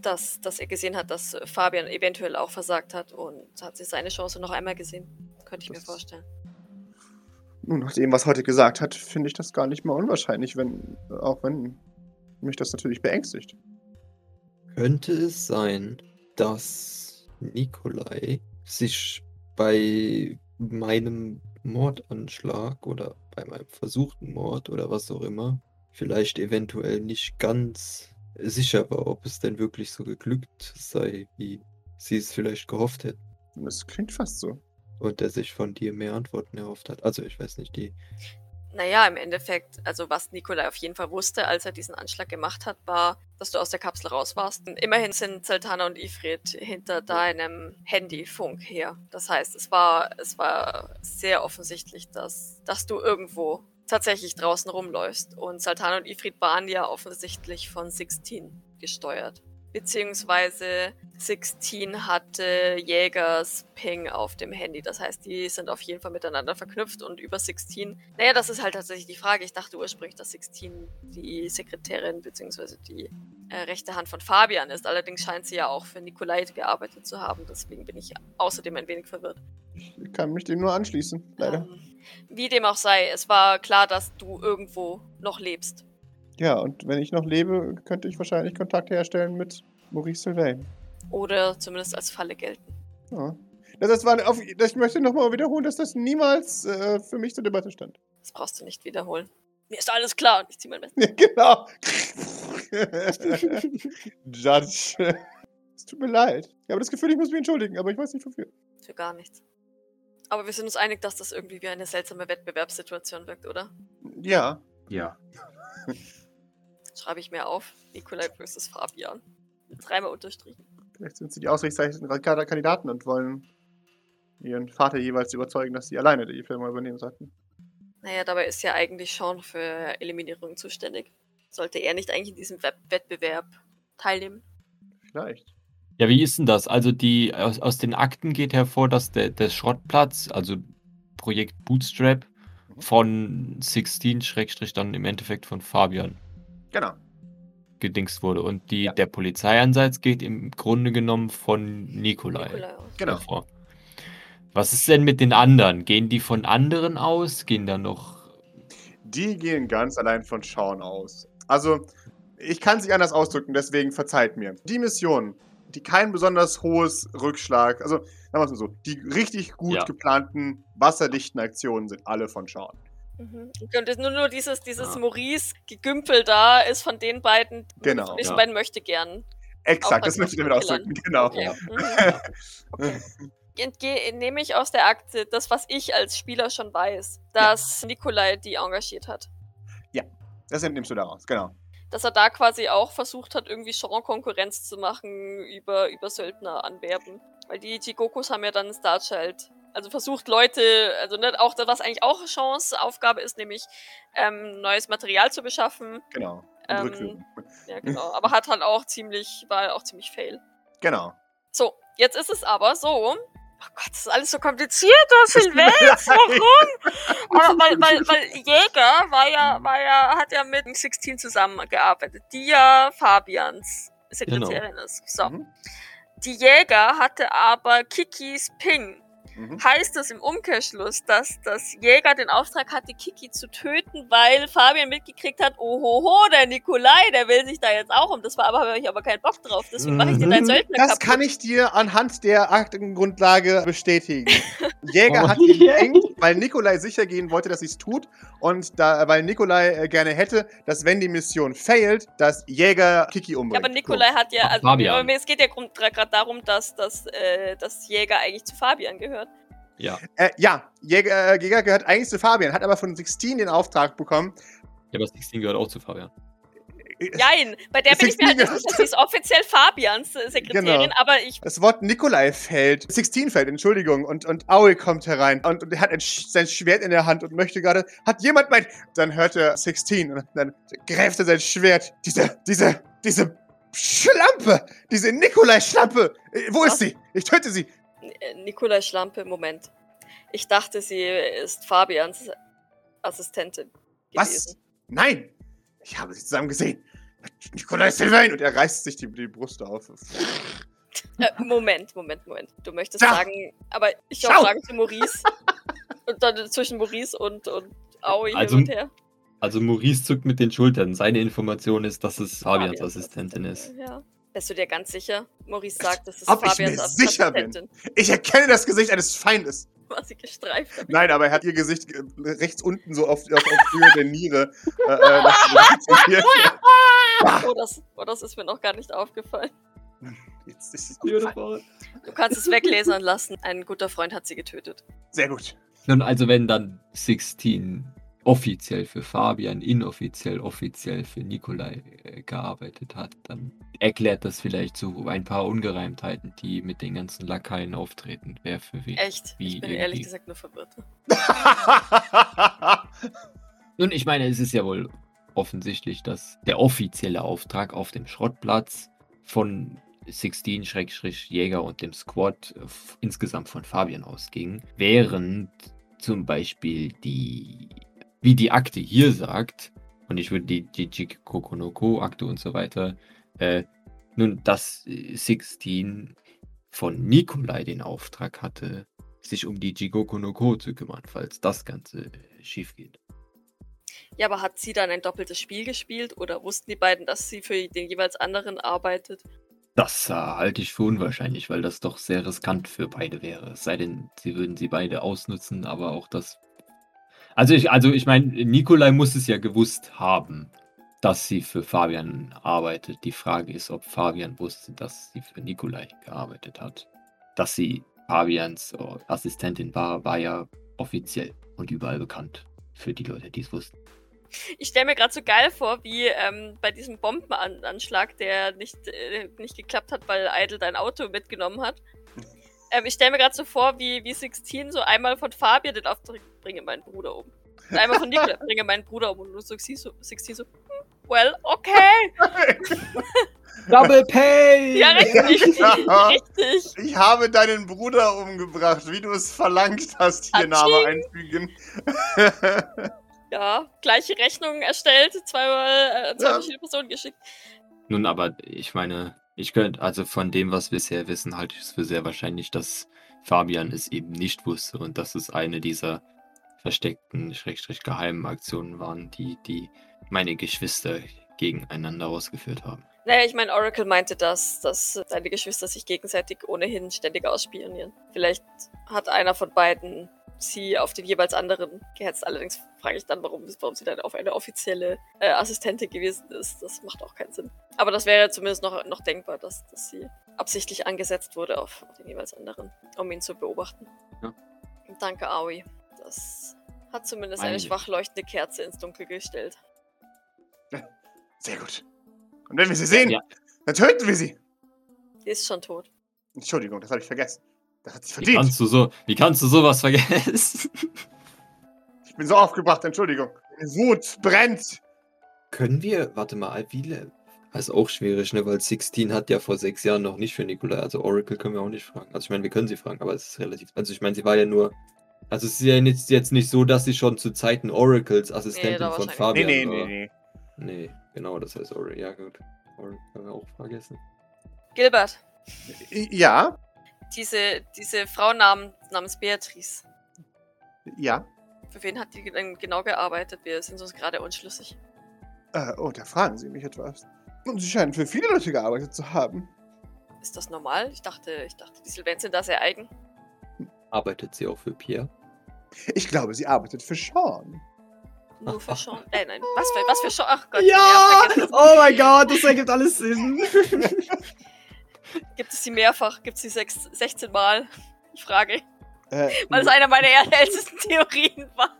dass, dass er gesehen hat, dass Fabian eventuell auch versagt hat und hat sich seine Chance noch einmal gesehen. Könnte ich mir Das- vorstellen. Nun, nach dem, was heute gesagt hat, finde ich das gar nicht mal unwahrscheinlich, wenn, auch wenn mich das natürlich beängstigt. Könnte es sein, dass Nikolai sich bei meinem Mordanschlag oder bei meinem versuchten Mord oder was auch immer vielleicht eventuell nicht ganz sicher war, ob es denn wirklich so geglückt sei, wie sie es vielleicht gehofft hätten. Es klingt fast so. Und er sich von dir mehr Antworten erhofft hat. Also ich weiß nicht, die Naja, im Endeffekt, also was Nikolai auf jeden Fall wusste, als er diesen Anschlag gemacht hat, war, dass du aus der Kapsel raus warst. Und immerhin sind Zeltana und Ifrit hinter deinem Handyfunk her. Das heißt, es war, es war sehr offensichtlich, dass, dass du irgendwo tatsächlich draußen rumläufst. Und Sultana und Ifrit waren ja offensichtlich von 16 gesteuert. Beziehungsweise 16 hatte Jägers Ping auf dem Handy. Das heißt, die sind auf jeden Fall miteinander verknüpft und über 16. Naja, das ist halt tatsächlich die Frage. Ich dachte ursprünglich, dass 16 die Sekretärin beziehungsweise die äh, rechte Hand von Fabian ist. Allerdings scheint sie ja auch für Nikolai gearbeitet zu haben. Deswegen bin ich außerdem ein wenig verwirrt. Ich kann mich dem nur anschließen, leider. Ähm, wie dem auch sei, es war klar, dass du irgendwo noch lebst. Ja, und wenn ich noch lebe, könnte ich wahrscheinlich Kontakt herstellen mit Maurice Sylvain. Oder zumindest als Falle gelten. Ja. Das, war auf, ich möchte nochmal wiederholen, dass das niemals äh, für mich zur Debatte stand. Das brauchst du nicht wiederholen. Mir ist alles klar und ich zieh mein Messer. Ja, genau. Judge. Es tut mir leid. Ich habe das Gefühl, ich muss mich entschuldigen, aber ich weiß nicht wofür. Für gar nichts. Aber wir sind uns einig, dass das irgendwie wie eine seltsame Wettbewerbssituation wirkt, oder? Ja. Ja. Schreibe ich mir auf. Nikolai versus Fabian. Dreimal unterstrichen. Vielleicht sind sie die ausrichtsreichsten Kandidaten und wollen ihren Vater jeweils überzeugen, dass sie alleine die Firma übernehmen sollten. Naja, dabei ist ja eigentlich Sean für Eliminierung zuständig. Sollte er nicht eigentlich in diesem Web Wettbewerb teilnehmen? Vielleicht. Ja, wie ist denn das? Also die aus, aus den Akten geht hervor, dass der, der Schrottplatz, also Projekt Bootstrap, Mhm. von 16 Schrägstrich dann im Endeffekt von Fabian Genau. gedingst wurde. Und die, Ja. der Polizeieinsatz geht im Grunde genommen von Nikolai, Nikolai aus. Genau. hervor. Was ist denn mit den anderen? Gehen die von anderen aus? Gehen da noch. Die gehen ganz allein von Sean aus. Also, ich kann es nicht anders ausdrücken, deswegen verzeiht mir. Die Missionen, die kein besonders hohes Rückschlag, also, sagen wir es mal so, die richtig gut Ja. geplanten, wasserdichten Aktionen sind alle von Sean. Mhm. Und das- nur, nur dieses, dieses Ja. Maurice-Gegümpel da ist von den beiden, Genau. von diesen Ja. beiden möchte gern. Exakt, das möchte ich damit ausdrücken, genau. Okay. Mhm. okay. Entgehe, nehme ich aus der Akte das, was ich als Spieler schon weiß, dass Nikolai die engagiert hat. Das entnimmst du daraus, genau. Dass er da quasi auch versucht hat, irgendwie Sean Konkurrenz zu machen über, über Söldner anwerben. Weil die Chigokus haben ja dann Starchild. Also versucht Leute, also nicht auch das, was eigentlich auch Chance Aufgabe ist, nämlich ähm, neues Material zu beschaffen. Genau. Und Ähm. Ja, genau. Aber hat halt auch ziemlich, war auch ziemlich fail. Genau. So, jetzt ist es aber so. Oh Gott, das ist alles so kompliziert, mir Silvester. leid. Warum? Aber weil, weil, weil Jäger war ja, war ja, hat ja mit 16 zusammengearbeitet, die ja Fabians Sekretärin ist. So. Mhm. Die Jäger hatte aber Kikis Ping. Mhm. Heißt das im Umkehrschluss, dass das Jäger den Auftrag hatte, Kiki zu töten, weil Fabian mitgekriegt hat, ohoho, der Nikolai, der will sich da jetzt auch um. Das war aber, habe ich aber keinen Bock drauf. Deswegen mache ich dir deinen Söldner Das kaputt. kann ich dir anhand der Aktengrundlage bestätigen. Jäger Oh, hat ihn eng, weil Nikolai sicher gehen wollte, dass sie es tut. Und da, weil Nikolai äh, gerne hätte, dass wenn die Mission failt, dass Jäger Kiki umbringt. Ja, aber Nikolai hat ja, Ach, also Fabian. es geht ja gerade darum, dass, dass, äh, dass Jäger eigentlich zu Fabian gehört. Ja. So. Äh, ja, Jäger, äh, Jäger gehört eigentlich zu Fabian, hat aber von Sixteen den Auftrag bekommen. Ja, aber 16 gehört auch zu Fabian. Äh, Nein, bei der bin ich mir halt nicht Sixteen sicher. Sie ist offiziell Fabians äh, Sekretärin, Genau. aber ich. Das Wort Nikolai fällt, Sixteen fällt, Entschuldigung, und, und Aoi kommt herein und, und er hat ein, Sch- sein Schwert in der Hand und möchte gerade, hat jemand mein, dann hört er Sixteen und dann greift er sein Schwert, diese, diese, diese Schlampe, diese Nikolai-Schlampe, Äh, wo Was? ist sie? Ich töte sie. Nikolai Schlampe, Moment. Ich dachte, sie ist Fabians Assistentin Was? gewesen. Nein, ich habe sie zusammen gesehen. Nikolai Sylvain! Und er reißt sich die, die Brust auf. Äh, Moment, Moment, Moment. Du möchtest Ja. sagen, aber ich auch sagen zu Maurice. und dann zwischen Maurice und, und Aoi Also- hin und her. Also Maurice zuckt mit den Schultern. Seine Information ist, dass es Fabians Fabians Assistentin ist. Ja. Bist du dir ganz sicher? Maurice sagt, das ist Ob ich Fabians mir sicher bin? Ich erkenne das Gesicht eines Feindes. War sie gestreift. damit. Nein, aber er hat ihr Gesicht rechts unten so auf, auf, auf Höhe der Niere. Äh, äh. Oh das, oh, das ist mir noch gar nicht aufgefallen. Jetzt ist es Beautiful. Du kannst es weglesern lassen. Ein guter Freund hat sie getötet. Sehr gut. Nun, also wenn dann 16 offiziell für Fabian, inoffiziell offiziell für Nikolai äh, gearbeitet hat, dann erklärt das vielleicht so ein paar Ungereimtheiten, die mit den ganzen Lakaien auftreten. Wer für wen. Echt? Wie ich bin irgendwie. ehrlich gesagt nur verwirrt. Nun, ich meine, es ist ja wohl offensichtlich, dass der offizielle Auftrag auf dem Schrottplatz von 16-Jäger und dem Squad äh, insgesamt von Fabian ausging, während zum Beispiel die, wie die Akte hier sagt, und ich würde die Jijikokonoko-Akte und so weiter, äh, nun, dass 16 von Nikolai den Auftrag hatte, sich um die Jigoku no Ko zu kümmern, falls das Ganze äh, schief geht. Ja, aber hat sie dann ein doppeltes Spiel gespielt oder wussten die beiden, dass sie für den jeweils anderen arbeitet? Das äh, halte ich für unwahrscheinlich, weil das doch sehr riskant für beide wäre. Es sei denn, sie würden sie beide ausnutzen, aber auch das. Also ich, also ich meine, Nikolai muss es ja gewusst haben, dass sie für Fabian arbeitet. Die Frage ist, ob Fabian wusste, dass sie für Nikolai gearbeitet hat. Dass sie Fabians äh, Assistentin war, war ja offiziell und überall bekannt. Für die Leute, die es wussten. Ich stelle mir gerade so geil vor, wie ähm, bei diesem Bombenanschlag, der nicht, äh, nicht geklappt hat, weil Idle dein Auto mitgenommen hat. Ähm, ich stelle mir gerade so vor, wie, wie 16 so einmal von Fabian den Auftrag bringe meinen Bruder um. Und einmal von Nicola bringe meinen Bruder um. Und du so, siehst so 16 so, hm, well, okay. Double Pay! Ja, richtig. Ja. richtig. Ich habe deinen Bruder umgebracht, wie du es verlangt hast. Hier Name einfügen. Ja, gleiche Rechnung erstellt, zweimal äh, zwei Ja. verschiedene Personen geschickt. Nun, aber ich meine, ich könnte, also von dem, was wir bisher wissen, halte ich es für sehr wahrscheinlich, dass Fabian es eben nicht wusste und dass es eine dieser versteckten, schrägstrich geheimen Aktionen waren, die, die meine Geschwister gegeneinander ausgeführt haben. Naja, ich meine, Oracle meinte das, dass seine Geschwister sich gegenseitig ohnehin ständig ausspionieren. Vielleicht hat einer von beiden sie auf den jeweils anderen gehetzt. Allerdings frage ich dann, warum, warum sie dann auf eine offizielle äh, Assistentin gewesen ist. Das macht auch keinen Sinn. Aber das wäre zumindest noch, noch denkbar, dass, dass sie absichtlich angesetzt wurde auf, auf den jeweils anderen, um ihn zu beobachten. Ja. Danke, Aoi. Das hat zumindest eine Meine- schwach leuchtende Kerze ins Dunkel gestellt. Sehr gut. Und wenn wir sie sehen, Ja. dann töten wir sie. Die ist schon tot. Entschuldigung, das habe ich vergessen. Das hat Wie verdient. kannst du so, wie kannst du sowas vergessen? Ich bin so aufgebracht, Entschuldigung. Wut brennt. Können wir, warte mal, wie, ist auch schwierig, ne, weil 16 hat ja vor sechs Jahren noch nicht für Nikolai, also Oracle können wir auch nicht fragen. Also ich meine, wir können sie fragen, aber es ist relativ, also ich meine, sie war ja nur, also es ist ja jetzt, jetzt nicht so, dass sie schon zu Zeiten Oracles Assistentin da von. Fabian Nee, nee, war. nee, nee. Nee, genau, das heißt Oracle, ja gut. Oracle können wir auch vergessen. Gilbert, Ja, diese, diese Frau nam, namens Beatrice. ja. Für wen hat die denn genau gearbeitet? Wir sind uns gerade unschlüssig. Äh, oh, da fragen Sie mich etwas. Und sie scheinen für viele Leute gearbeitet zu haben. Ist das normal? Ich dachte, ich dachte, die Sylvains sind da sehr eigen. Arbeitet sie auch für Pierre? Ich glaube, sie arbeitet für Sean. Nur für Sean. Äh, nein, was für, was für Sean? Ach Gott. Ja! Oh mein Gott, das ergibt alles Sinn. Gibt es sie mehrfach? Gibt es sie sechs, 16 Mal? Ich frage. Äh, Weil es einer meiner ältesten Theorien war.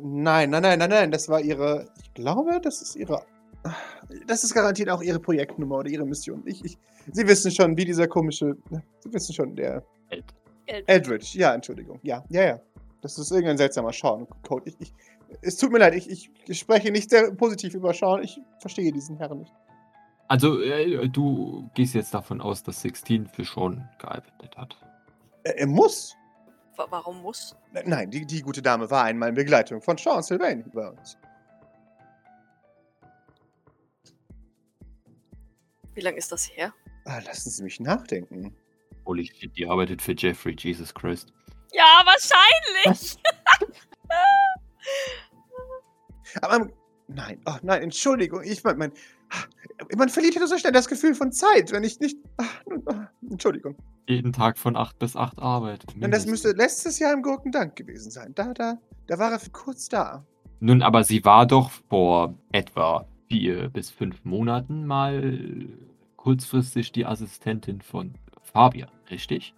nein, nein, nein, nein, nein. Das war ihre. Ich glaube, das ist ihre. Das ist garantiert auch ihre Projektnummer oder ihre Mission. Ich, ich, Sie wissen schon, wie dieser komische. Sie wissen schon, der. Eld- Eldridge, ja, Entschuldigung. Ja, ja, ja. Das ist irgendein seltsamer Sean-Code. Ich, ich, es tut mir leid, ich, ich, ich spreche nicht sehr positiv über Sean. Ich verstehe diesen Herrn nicht. Also, äh, du gehst jetzt davon aus, dass 16 für Sean gearbeitet hat. Er, er muss. Wa- Warum muss? Nein, die, die gute Dame war einmal in Begleitung von Sean Sylvain bei uns. Wie lange ist das her? Ah, lassen Sie mich nachdenken. Holy shit, die arbeitet für Jeffrey, Jesus Christ. Ja, wahrscheinlich. Aber nein, oh nein, Entschuldigung, ich mein, mein, man verliert ja so schnell das Gefühl von Zeit, wenn ich nicht. ach, nun, ah, Entschuldigung. Jeden Tag von 8 bis 8 arbeitet. Denn das müsste letztes Jahr im Gurkendank gewesen sein. Da, da, da war er für kurz da. Nun, aber sie war doch vor etwa vier bis fünf Monaten mal kurzfristig die Assistentin von Fabian, richtig?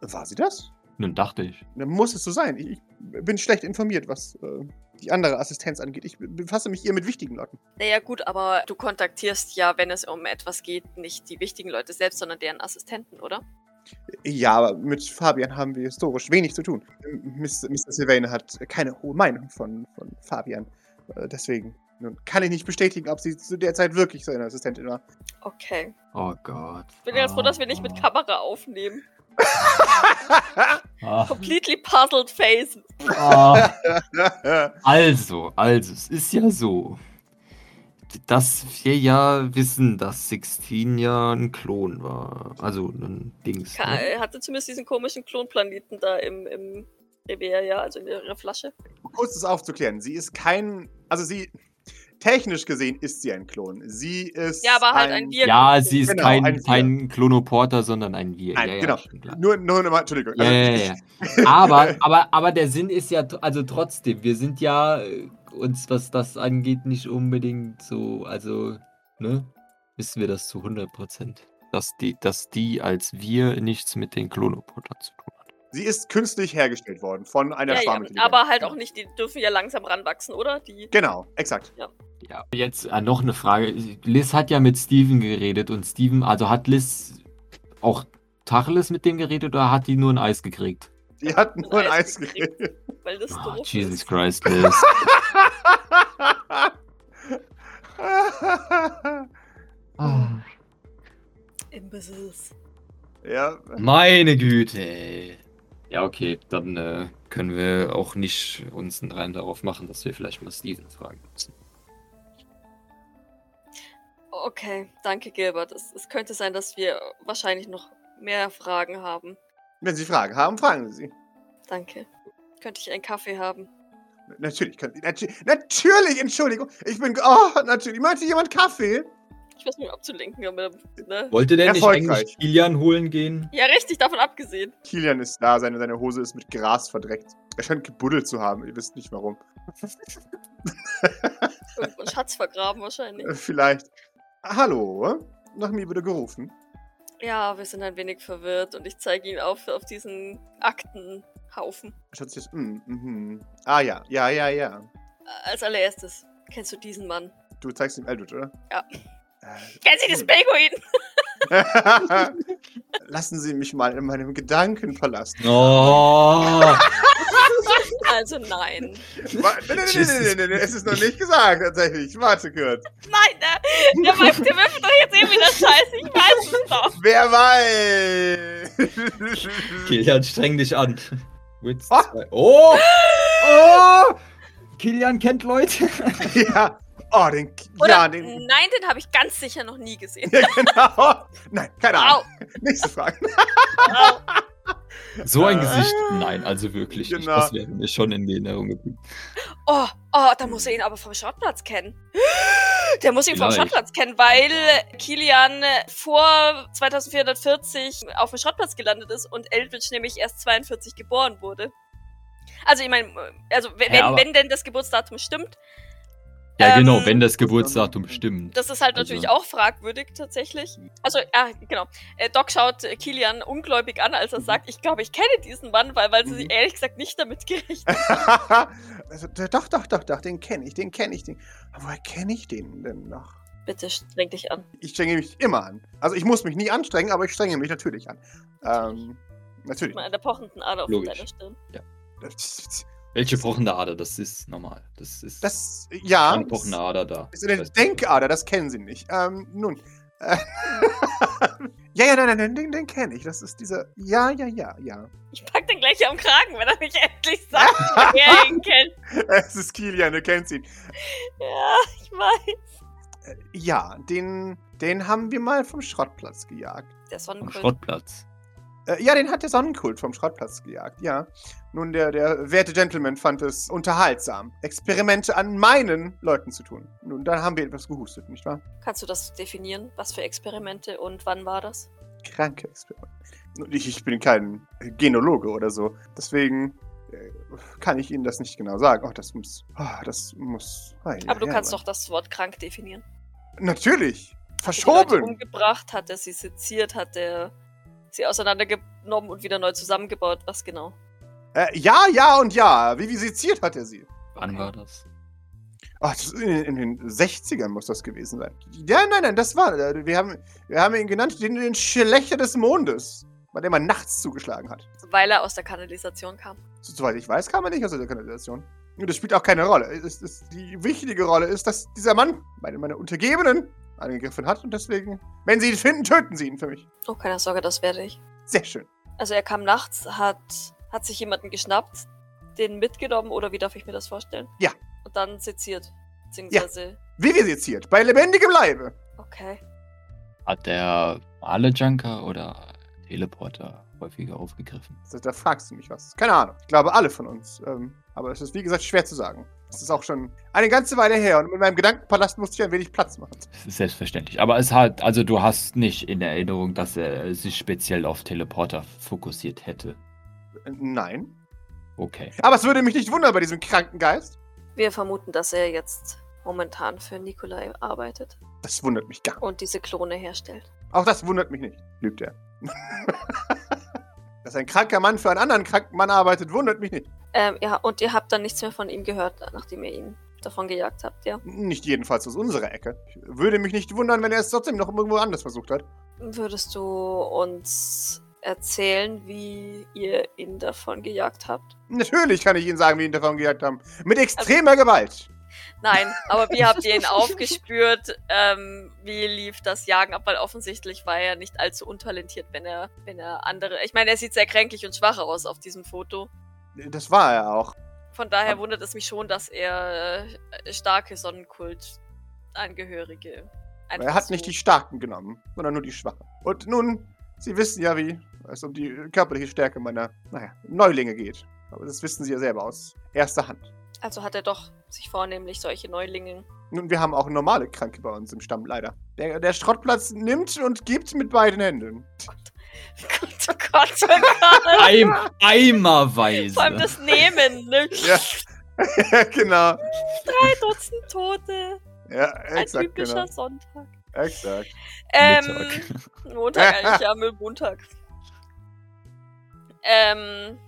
War sie das? Nun dachte ich. Muss es so sein. Ich, ich bin schlecht informiert, was äh, die andere Assistenz angeht. Ich befasse mich eher mit wichtigen Leuten. Naja, gut, aber du kontaktierst ja, wenn es um etwas geht, nicht die wichtigen Leute selbst, sondern deren Assistenten, oder? Ja, aber mit Fabian haben wir historisch wenig zu tun. Mr. Mr. Sylvain hat keine hohe Meinung von, von Fabian. Äh, Deswegen nun, kann ich nicht bestätigen, ob sie zu der Zeit wirklich seine Assistentin war. Okay. Oh Gott. Ich bin ganz froh, dass wir nicht mit Kamera aufnehmen. Ah. Completely puzzled face. Ah. Also, also, es ist ja so, dass wir ja wissen, dass Sixteen ja ein Klon war. Also ein Dings. Ka- Ne? Er hatte zumindest diesen komischen Klonplaneten da im, im Revier, ja, also in ihrer Flasche. Kurz das aufzuklären. Sie ist kein. Also sie. Technisch gesehen ist sie ein Klon. Sie ist. Ja, aber halt ein Wir- Ja, sie ist Genau, kein, ein kein Klonoporter, sondern ein Wir. Nein, ja, ja, genau. klar. Nur, nur nochmal, Entschuldigung. Ja, ja, ja, ja. Aber, aber, aber der Sinn ist ja, also trotzdem, wir sind ja äh, uns, was das angeht, nicht unbedingt so, also, ne, wissen wir das zu 100 Prozent. Dass die, dass die als wir nichts mit den Klonopotern zu tun hat. Sie ist künstlich hergestellt worden von einer Ja, ja, aber halt auch nicht, die dürfen ja langsam ranwachsen, oder? Die. Genau, exakt. Ja, jetzt äh, noch eine Frage. Liz hat ja mit Steven geredet und Steven, also hat Liz auch Tacheles mit dem geredet oder hat die nur ein Eis gekriegt? Die hat nur ein Ein Eis Eis gekriegt. Weil das Ah, doof Jesus ist. Christ, Liz. Ah. Imbeciles. ja, Meine Güte, ey. Ja, okay, dann äh, können wir auch nicht uns einen Reim darauf machen, dass wir vielleicht mal Steven fragen müssen. Okay, danke, Gilbert. Es, es könnte sein, dass wir wahrscheinlich noch mehr Fragen haben. wenn Sie Fragen haben, fragen Sie sie. Danke. Könnte ich einen Kaffee haben? Natürlich, können Sie. Natu natürlich, Entschuldigung. Ich bin. Oh, natürlich. Möchte jemand Kaffee? Ich weiß nicht, abzulenken, aber. Ne? Wollte der nicht Erfolgreich. eigentlich Kilian holen gehen? Ja, richtig, davon abgesehen. Kilian ist da, seine, seine Hose ist mit Gras verdreckt. Er scheint gebuddelt zu haben, ihr wisst nicht warum. Irgendwo einen Schatz vergraben wahrscheinlich. Vielleicht. Hallo? Nach mir wurde gerufen. Ja, wir sind ein wenig verwirrt und ich zeige ihn auf, auf diesen Aktenhaufen. Schaut sich das. Mm, mhm. Ah ja, ja, ja, ja. Als allererstes, kennst du diesen Mann? Du zeigst ihm Eldritch, oder? Ja. Äh, Kennst du das Pinguin? Lassen Sie mich mal in meinem Gedankenpalast. Oh! Also nein. Wa- nee, nee, nee, nee, nee, es ist noch nicht gesagt, tatsächlich. Warte kurz. Nein, ne? Der, der, der wirft doch jetzt eh wieder Scheiße. Ich weiß es doch. Wer weiß? Kilian, streng dich an. Witz Oh. zwei. Oh! Oh! Kilian kennt Leute. ja. Oh, den. Oder, ja, den. nein, den habe ich ganz sicher noch nie gesehen. Ja, genau. Nein, keine Ahnung. Au. Nächste Frage. Au. So ein Äh, Gesicht? Nein, also wirklich nicht. genau. Das wäre mir schon in Erinnerung geblieben. Oh, oh, da muss er ihn aber vom Schrottplatz kennen. Der muss ihn vom. Schrottplatz kennen, weil Kilian vor 2440 auf dem Schrottplatz gelandet ist und Eldritch nämlich erst 42 geboren wurde. Also ich meine, also wenn, Ja, wenn denn das Geburtsdatum stimmt, Ja, Ähm, genau, wenn das Geburtsdatum stimmt. das ist halt Also- natürlich auch fragwürdig tatsächlich. Also, ja, genau. Äh, Doc schaut äh, Kilian ungläubig an, als er Mhm. sagt, ich glaube, ich kenne diesen Mann, weil, weil sie Mhm. ehrlich gesagt nicht damit gerechnet haben. also, doch, doch, doch, doch, den kenne ich, den kenne ich. Den. Aber woher kenne ich den denn noch? Bitte streng dich an. Ich strenge mich immer an. Also ich muss mich nie anstrengen, aber ich strenge mich natürlich an. Ähm, natürlich. An der pochenden Ader auf Logisch. deiner Stirn. Welche pochende Ader? Das ist normal. Das ist Das, ja, eine pochende Ader da. ist eine Das- Denkader, das kennen Sie nicht. Ähm, nun. Äh, ja, ja, nein, nein, nein, den, den kenne ich. Das ist dieser. Ja, ja, ja, ja. Ich pack den gleich am Kragen, wenn er nicht endlich sagt, wer ihn kennt. Es ist Kilian, du kennst ihn. Ja, ich weiß. Äh, ja, den, Den haben wir mal vom Schrottplatz gejagt. Der Am Sonnenkult. Schrottplatz. Äh, ja, den hat der Sonnenkult vom Schrottplatz gejagt, ja. Nun, der, der werte Gentleman fand es unterhaltsam, Experimente an meinen Leuten zu tun. Nun, dann haben wir etwas gehustet, nicht wahr? Kannst du das definieren? Was für Experimente und wann war das? Kranke Experimente. Ich, ich bin kein Genologe oder so, deswegen äh, kann ich Ihnen das nicht genau sagen. Oh, das muss. Oh, das muss. Oh, Aber du ja, kannst Mann. doch das Wort krank definieren. Natürlich! Hat er Verschoben! umgebracht, hat er sie seziert, hat er sie auseinandergenommen und wieder neu zusammengebaut. Was genau? Äh, ja, ja und ja. Wie visiziert hat er sie? Wann war das? Ach, das in, in den 60ern muss das gewesen sein. Ja, nein, nein, das war. äh, Wir haben, wir haben ihn genannt den, den Schlechter des Mondes, bei dem man nachts zugeschlagen hat. Weil er aus der Kanalisation kam. So, soweit ich weiß, kam er nicht aus der Kanalisation. Und das spielt auch keine Rolle. Es, es, die wichtige Rolle ist, dass dieser Mann meine, meine Untergebenen angegriffen hat und deswegen, wenn sie ihn finden, töten sie ihn für mich. Oh, keine Sorge, das werde ich. Sehr schön. Also er kam nachts, hat, hat sich jemanden geschnappt, den mitgenommen oder wie darf ich mir das vorstellen? Ja. Und dann seziert. Beziehungsweise. Wie visiziert, bei lebendigem Leibe. Okay. Hat der alle Junker oder Teleporter häufiger aufgegriffen? Da, da fragst du mich was. Keine Ahnung. Ich glaube, alle von uns. Ähm, aber es ist, wie gesagt, schwer zu sagen. Es ist auch schon eine ganze Weile her und mit meinem Gedankenpalast musste ich ein wenig Platz machen. Das ist selbstverständlich. Aber es hat, also du hast nicht in Erinnerung, dass er sich speziell auf Teleporter fokussiert hätte. Nein. Okay. Aber es würde mich nicht wundern bei diesem kranken Geist. Wir vermuten, dass er jetzt momentan für Nikolai arbeitet Das wundert mich gar nicht. und diese Klone herstellt. Auch das wundert mich nicht, lügt er. Dass ein kranker Mann für einen anderen kranken Mann arbeitet, wundert mich nicht. Ähm, ja, und ihr habt dann nichts mehr von ihm gehört, nachdem ihr ihn davon gejagt habt, ja? Nicht jedenfalls aus unserer Ecke. Ich würde mich nicht wundern, wenn er es trotzdem noch irgendwo anders versucht hat. Würdest du uns erzählen, wie ihr ihn davon gejagt habt? Natürlich kann ich Ihnen sagen, wie wir ihn davon gejagt haben. Mit extremer Gewalt. Nein, aber wie habt ihr ihn aufgespürt? Ähm, wie lief das Jagen ab? Weil offensichtlich war er nicht allzu untalentiert, wenn er, wenn er andere. Ich meine, er sieht sehr kränklich und schwach aus auf diesem Foto. Das war er auch. Von daher wundert es mich schon, dass er äh, starke Sonnenkult-Angehörige. Er hat nicht die Starken genommen, sondern nur die Schwachen. Und nun, Sie wissen ja, wie es um die körperliche Stärke meiner, naja, Neulinge geht. Aber das wissen Sie ja selber aus erster Hand. Also hat er doch sich vornehmlich solche Neulinge. Nun, wir haben auch normale Kranke bei uns im Stamm, leider. Der, der Schrottplatz nimmt und gibt mit beiden Händen. Gott, oh Gott, oh Gott. Eim, eimerweise. Vor allem das Nehmen, ne? Ja. ja, genau. Drei Dutzend Tote. Ja, Ein exakt, typischer genau. Sonntag. Exakt. Ähm, Mittag. Montag eigentlich, ja, mit Montag. Ähm,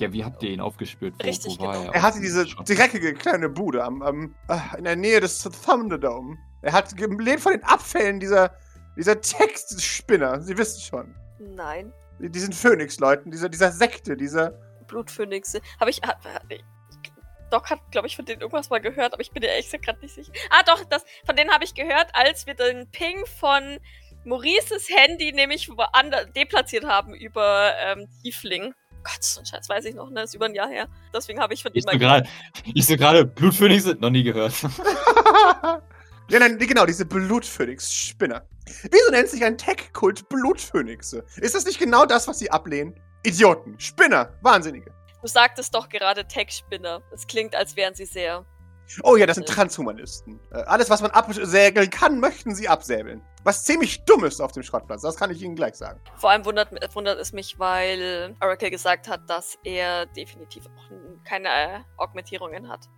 Ja, wie habt ihr ihn aufgespürt? Wo, Richtig, wo war genau. er? Er hatte diese dreckige kleine Bude am, am, ah, in der Nähe des Thunderdome. Er hat gelebt von den Abfällen dieser, dieser Textspinner. Sie wissen schon. nein. Diesen Phönix-Leuten, dieser, dieser Sekte, dieser. Blutphönixe. Habe ich. Hab, Doc hat, glaube ich, von denen irgendwas mal gehört, aber ich bin ja echt gerade nicht sicher. Ah, doch, das, von denen habe ich gehört, als wir den Ping von Maurices Handy nämlich woanders deplatziert haben über ähm, Tiefling. Gott, so ein Scheiß weiß ich noch, ne? Ist über ein Jahr her. Deswegen habe ich von so mal gerade, ich so gerade, Blutphönix noch nie gehört. ja, nein, genau, diese Blutphönix-Spinner. Wieso nennt sich ein Tech-Kult Blutphönixe? Ist das nicht genau das, was sie ablehnen? Idioten, Spinner, Wahnsinnige. Du sagtest doch gerade Tech-Spinner. Es klingt, als wären sie sehr. Oh ja, das sind Transhumanisten. Äh, alles, was man absägeln kann, möchten sie absäbeln. Was ziemlich dumm ist auf dem Schrottplatz, das kann ich Ihnen gleich sagen. Vor allem wundert, wundert es mich, weil Oracle gesagt hat, dass er definitiv auch keine äh, Augmentierungen hat.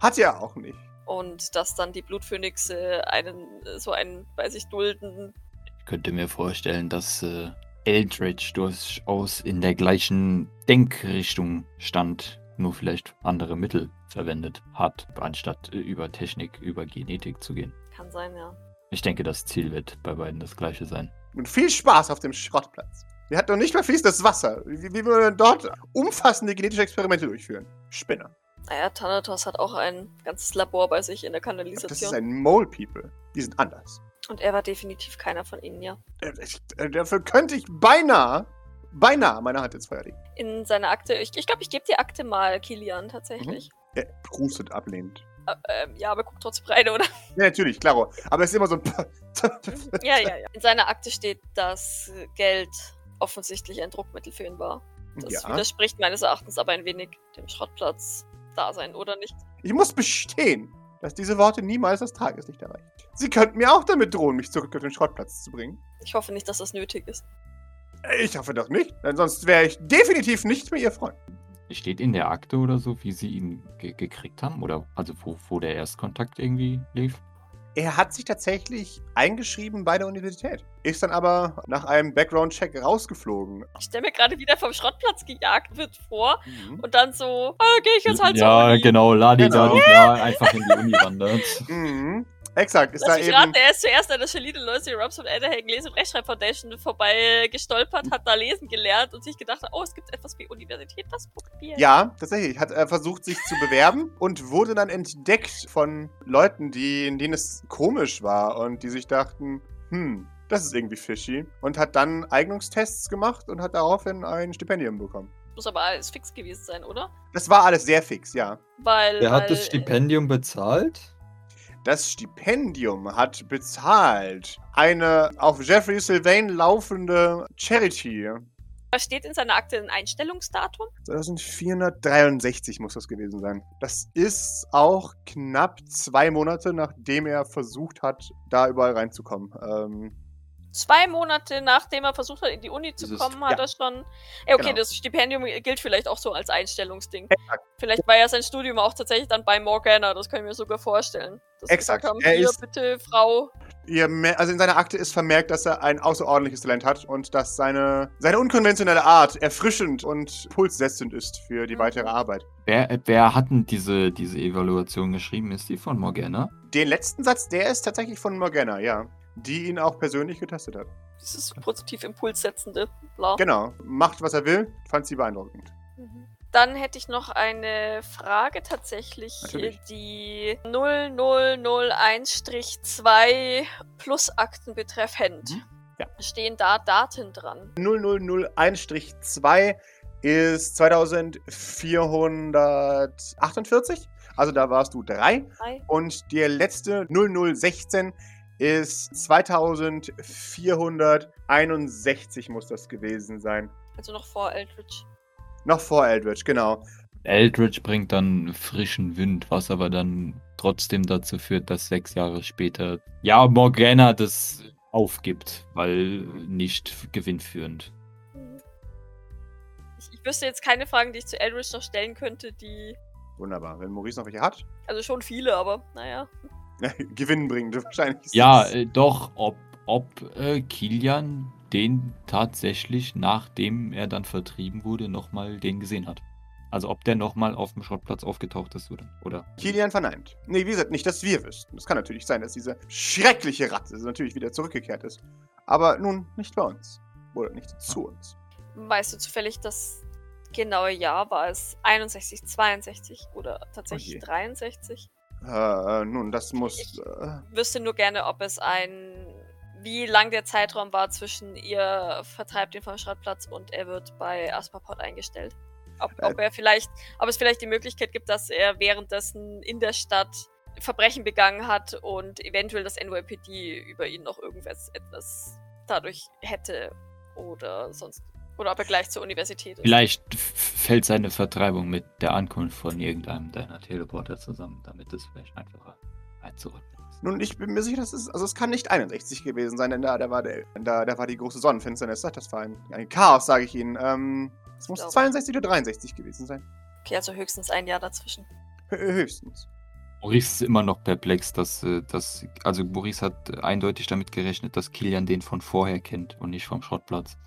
Hat er auch nicht. Und dass dann die Blutphönixe einen, so einen bei sich dulden. Ich könnte mir vorstellen, dass äh, Eldritch durchaus in der gleichen Denkrichtung stand, nur vielleicht andere Mittel verwendet hat, anstatt äh, über Technik, über Genetik zu gehen. Kann sein, ja. Ich denke, das Ziel wird bei beiden das gleiche sein. Und viel Spaß auf dem Schrottplatz. Wir hatten noch nicht mal fließendes Wasser. Wie, wie wir dort umfassende genetische Experimente durchführen. Spinner. Naja, Thanatos hat auch ein ganzes Labor bei sich in der Das ist Kanalisation. ein Mole People. Die sind anders. Und er war definitiv keiner von ihnen, ja. Äh, ich- äh, Dafür könnte ich beinahe, beinahe meine Hand ins Feuer legen. In seiner Akte, ich glaube, ich, glaub, ich gebe die Akte mal Kilian tatsächlich. Er prustet ablehnend. Äh, ähm, ja, aber guck trotzdem rein, oder? Ja, natürlich, klaro. Aber es ist immer so ein. ja, ja, ja. In seiner Akte steht, dass Geld offensichtlich ein Druckmittel für ihn war. Das ja. widerspricht meines Erachtens aber ein wenig dem Schrottplatz-Dasein, oder nicht? Ich muss bestehen, dass diese Worte niemals das Tageslicht erreichen. Sie könnten mir auch damit drohen, mich zurück auf den Schrottplatz zu bringen. Ich hoffe nicht, dass das nötig ist. Ich hoffe doch nicht, denn sonst wäre ich definitiv nicht mehr Ihr Freund. Steht in der Akte oder so, wie sie ihn ge gekriegt haben? Oder also wo, wo der Erstkontakt irgendwie lief? Er hat sich tatsächlich eingeschrieben bei der Universität, ist dann aber nach einem Background-Check rausgeflogen. Ich stelle mir gerade wieder vom Schrottplatz gejagt wird vor und dann so, ah, gehe ich jetzt halt ja, so. genau, Ladi Genau. Da einfach in die Uni wandert. Mhm. Exakt, ist Lass da eben. raten, er ist zuerst an der Shalide Loyalty Robson Elderhagen Lese- und Rechtschreib Foundation vorbei gestolpert, hat da lesen gelernt und sich gedacht, oh, es gibt etwas wie Universität, das probieren. Ja, tatsächlich. Hat er versucht, sich zu bewerben und wurde dann entdeckt von Leuten, die, in denen es komisch war und die sich dachten, hm, das ist irgendwie fishy. Und hat dann Eignungstests gemacht und hat daraufhin ein Stipendium bekommen. Muss aber alles fix gewesen sein, oder? Das war alles sehr fix, ja. Weil. Wer weil, hat das Stipendium bezahlt? Das Stipendium hat bezahlt eine auf Jeffrey Sylvain laufende Charity. Was steht in seiner Akte ein Einstellungsdatum? 2463 muss das gewesen sein. Das ist auch knapp zwei Monate, nachdem er versucht hat, da überall reinzukommen. Ähm, Zwei Monate nachdem er versucht hat, in die Uni zu Dieses- kommen, hat ja. er schon. Ja, okay, Genau. das Stipendium gilt vielleicht auch so als Einstellungsding. Exakt. Vielleicht war ja sein Studium auch tatsächlich dann bei Morgana, das kann ich mir sogar vorstellen. Sie Exakt. Haben, Er hier, ist- bitte, Frau. also in seiner Akte ist vermerkt, dass er ein außerordentliches Talent hat und dass seine, seine unkonventionelle Art erfrischend und pulssetzend ist für die Mhm. weitere Arbeit. Wer, wer hat denn diese, diese Evaluation geschrieben? Ist die von Morgana? Den letzten Satz, der ist tatsächlich von Morgana, ja. Die ihn auch persönlich getestet hat. Dieses positiv impulssetzende. Bla. Genau. Macht, was er will. Fand sie beeindruckend. Mhm. Dann hätte ich noch eine Frage tatsächlich, Natürlich. die 0001-2 Plusakten betreffend. Mhm. Ja. Stehen da Daten dran? 0001-2 ist 2448. Also da warst du drei. Drei? Und der letzte 0016 ist 2461 muss das gewesen sein. Also noch vor Eldritch. Noch vor Eldritch, genau. Eldritch bringt dann frischen Wind, was aber dann trotzdem dazu führt, dass sechs Jahre später, ja, Morgana das aufgibt, weil nicht gewinnführend. Ich, ich wüsste jetzt keine Fragen, die ich zu Eldritch noch stellen könnte, die. Wunderbar. Wenn Maurice noch welche hat, Also schon viele, aber naja. gewinnbringend wahrscheinlich. Ja, äh, doch, ob, ob äh, Kilian den tatsächlich, nachdem er dann vertrieben wurde, nochmal den gesehen hat. Also ob der nochmal auf dem Schrottplatz aufgetaucht ist oder. oder. Kilian verneint. Nee, wie gesagt, nicht, dass wir wüssten. Es kann natürlich sein, dass diese schreckliche Ratte natürlich wieder zurückgekehrt ist. Aber nun, nicht bei uns. Oder nicht zu uns. Weißt du zufällig das genaue Jahr? War es 61, 62 oder tatsächlich je. 63? Äh, nun, das muss. Ich- Äh, wüsste nur gerne, ob es ein. Wie lang der Zeitraum war zwischen ihr vertreibt ihn vom Schrottplatz und er wird bei Asperpot eingestellt. Ob, ob er vielleicht, ob es vielleicht die Möglichkeit gibt, dass er währenddessen in der Stadt Verbrechen begangen hat und eventuell das NYPD über ihn noch irgendwas etwas dadurch hätte oder sonst. Oder ob er gleich zur Universität ist. Vielleicht fällt seine Vertreibung mit der Ankunft von irgendeinem deiner Teleporter zusammen, damit es vielleicht einfacher einzuordnen ist. nun, ich bin mir sicher, dass es. Also, es kann nicht 61 gewesen sein, denn da, da, war, der, da, da war die große Sonnenfinsternis. Das war ein, ein Chaos, sage ich Ihnen. Ähm, es muss glaube- 62 oder 63 gewesen sein. Okay, also höchstens ein Jahr dazwischen. Hö- Höchstens. Maurice ist immer noch perplex, dass, äh, dass also Maurice hat eindeutig damit gerechnet, dass Kilian den von vorher kennt und nicht vom Schrottplatz.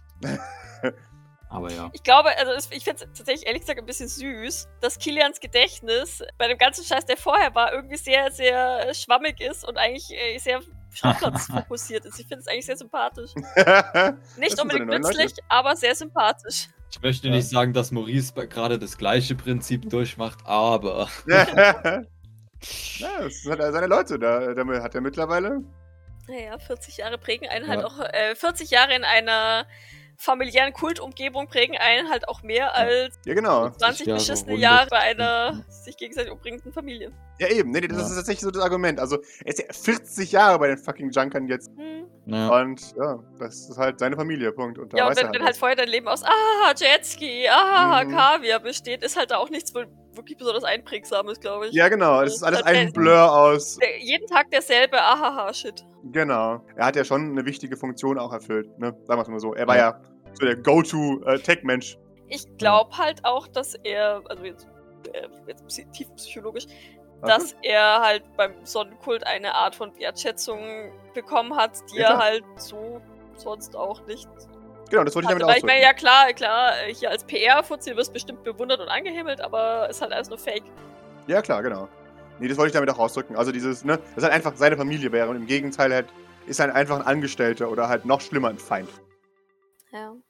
Aber ja. Ich glaube, also ich finde es tatsächlich ehrlich gesagt ein bisschen süß, dass Kilians Gedächtnis bei dem ganzen Scheiß, der vorher war, irgendwie sehr, sehr schwammig ist und eigentlich äh, sehr Schrottplatz fokussiert ist. Ich finde es eigentlich sehr sympathisch. Nicht unbedingt nützlich, aber sehr sympathisch. Ich möchte Ja. nicht sagen, dass Maurice gerade das gleiche Prinzip durchmacht, aber ja, das sind halt seine Leute. Da, damit hat er mittlerweile. Naja, 40 Jahre prägen einen halt Ja. auch, äh, 40 Jahre in einer familiären Kultumgebung prägen einen halt auch mehr als Ja, genau. 20 Jahre, beschissene 100. Jahre bei einer Mhm. sich gegenseitig umbringenden Familie. Ja, eben. Nee, das Ja. ist tatsächlich so das Argument. Also, er ist ja 40 Jahre bei den fucking Junkern jetzt. Hm. Ja. Und ja, das ist halt seine Familie, Punkt. Und da Ja, und wenn, er wenn halt halt vorher dein Leben aus ah, Jetski, ah, Mhm. Kaviar besteht, ist halt da auch nichts wohl wirklich besonders Einprägsames, glaube ich. Ja, genau. Das ist alles Das ein Blur aus. Jeden Tag derselbe Ahaha-Shit. Genau. Er hat ja schon eine wichtige Funktion auch erfüllt, ne? Sagen wir es mal so. Er war Ja. ja so der Go-To-Tech-Mensch. Ich glaube halt auch, dass er, also jetzt, äh, jetzt psy- tief psychologisch, dass er halt beim Sonnenkult eine Art von Wertschätzung bekommen hat, die Ja, er halt so sonst auch nicht Genau, das wollte ich hatte. damit Weil ich meine, ausdrücken. ja klar, klar, äh, hier als PR-Fuzzi, du wirst bestimmt bewundert und angehimmelt, aber ist halt alles nur Fake. Ja, klar, genau. Nee, das wollte ich damit auch ausdrücken. Also dieses, ne, dass halt einfach seine Familie wäre und im Gegenteil halt ist halt einfach ein Angestellter oder halt noch schlimmer ein Feind. So.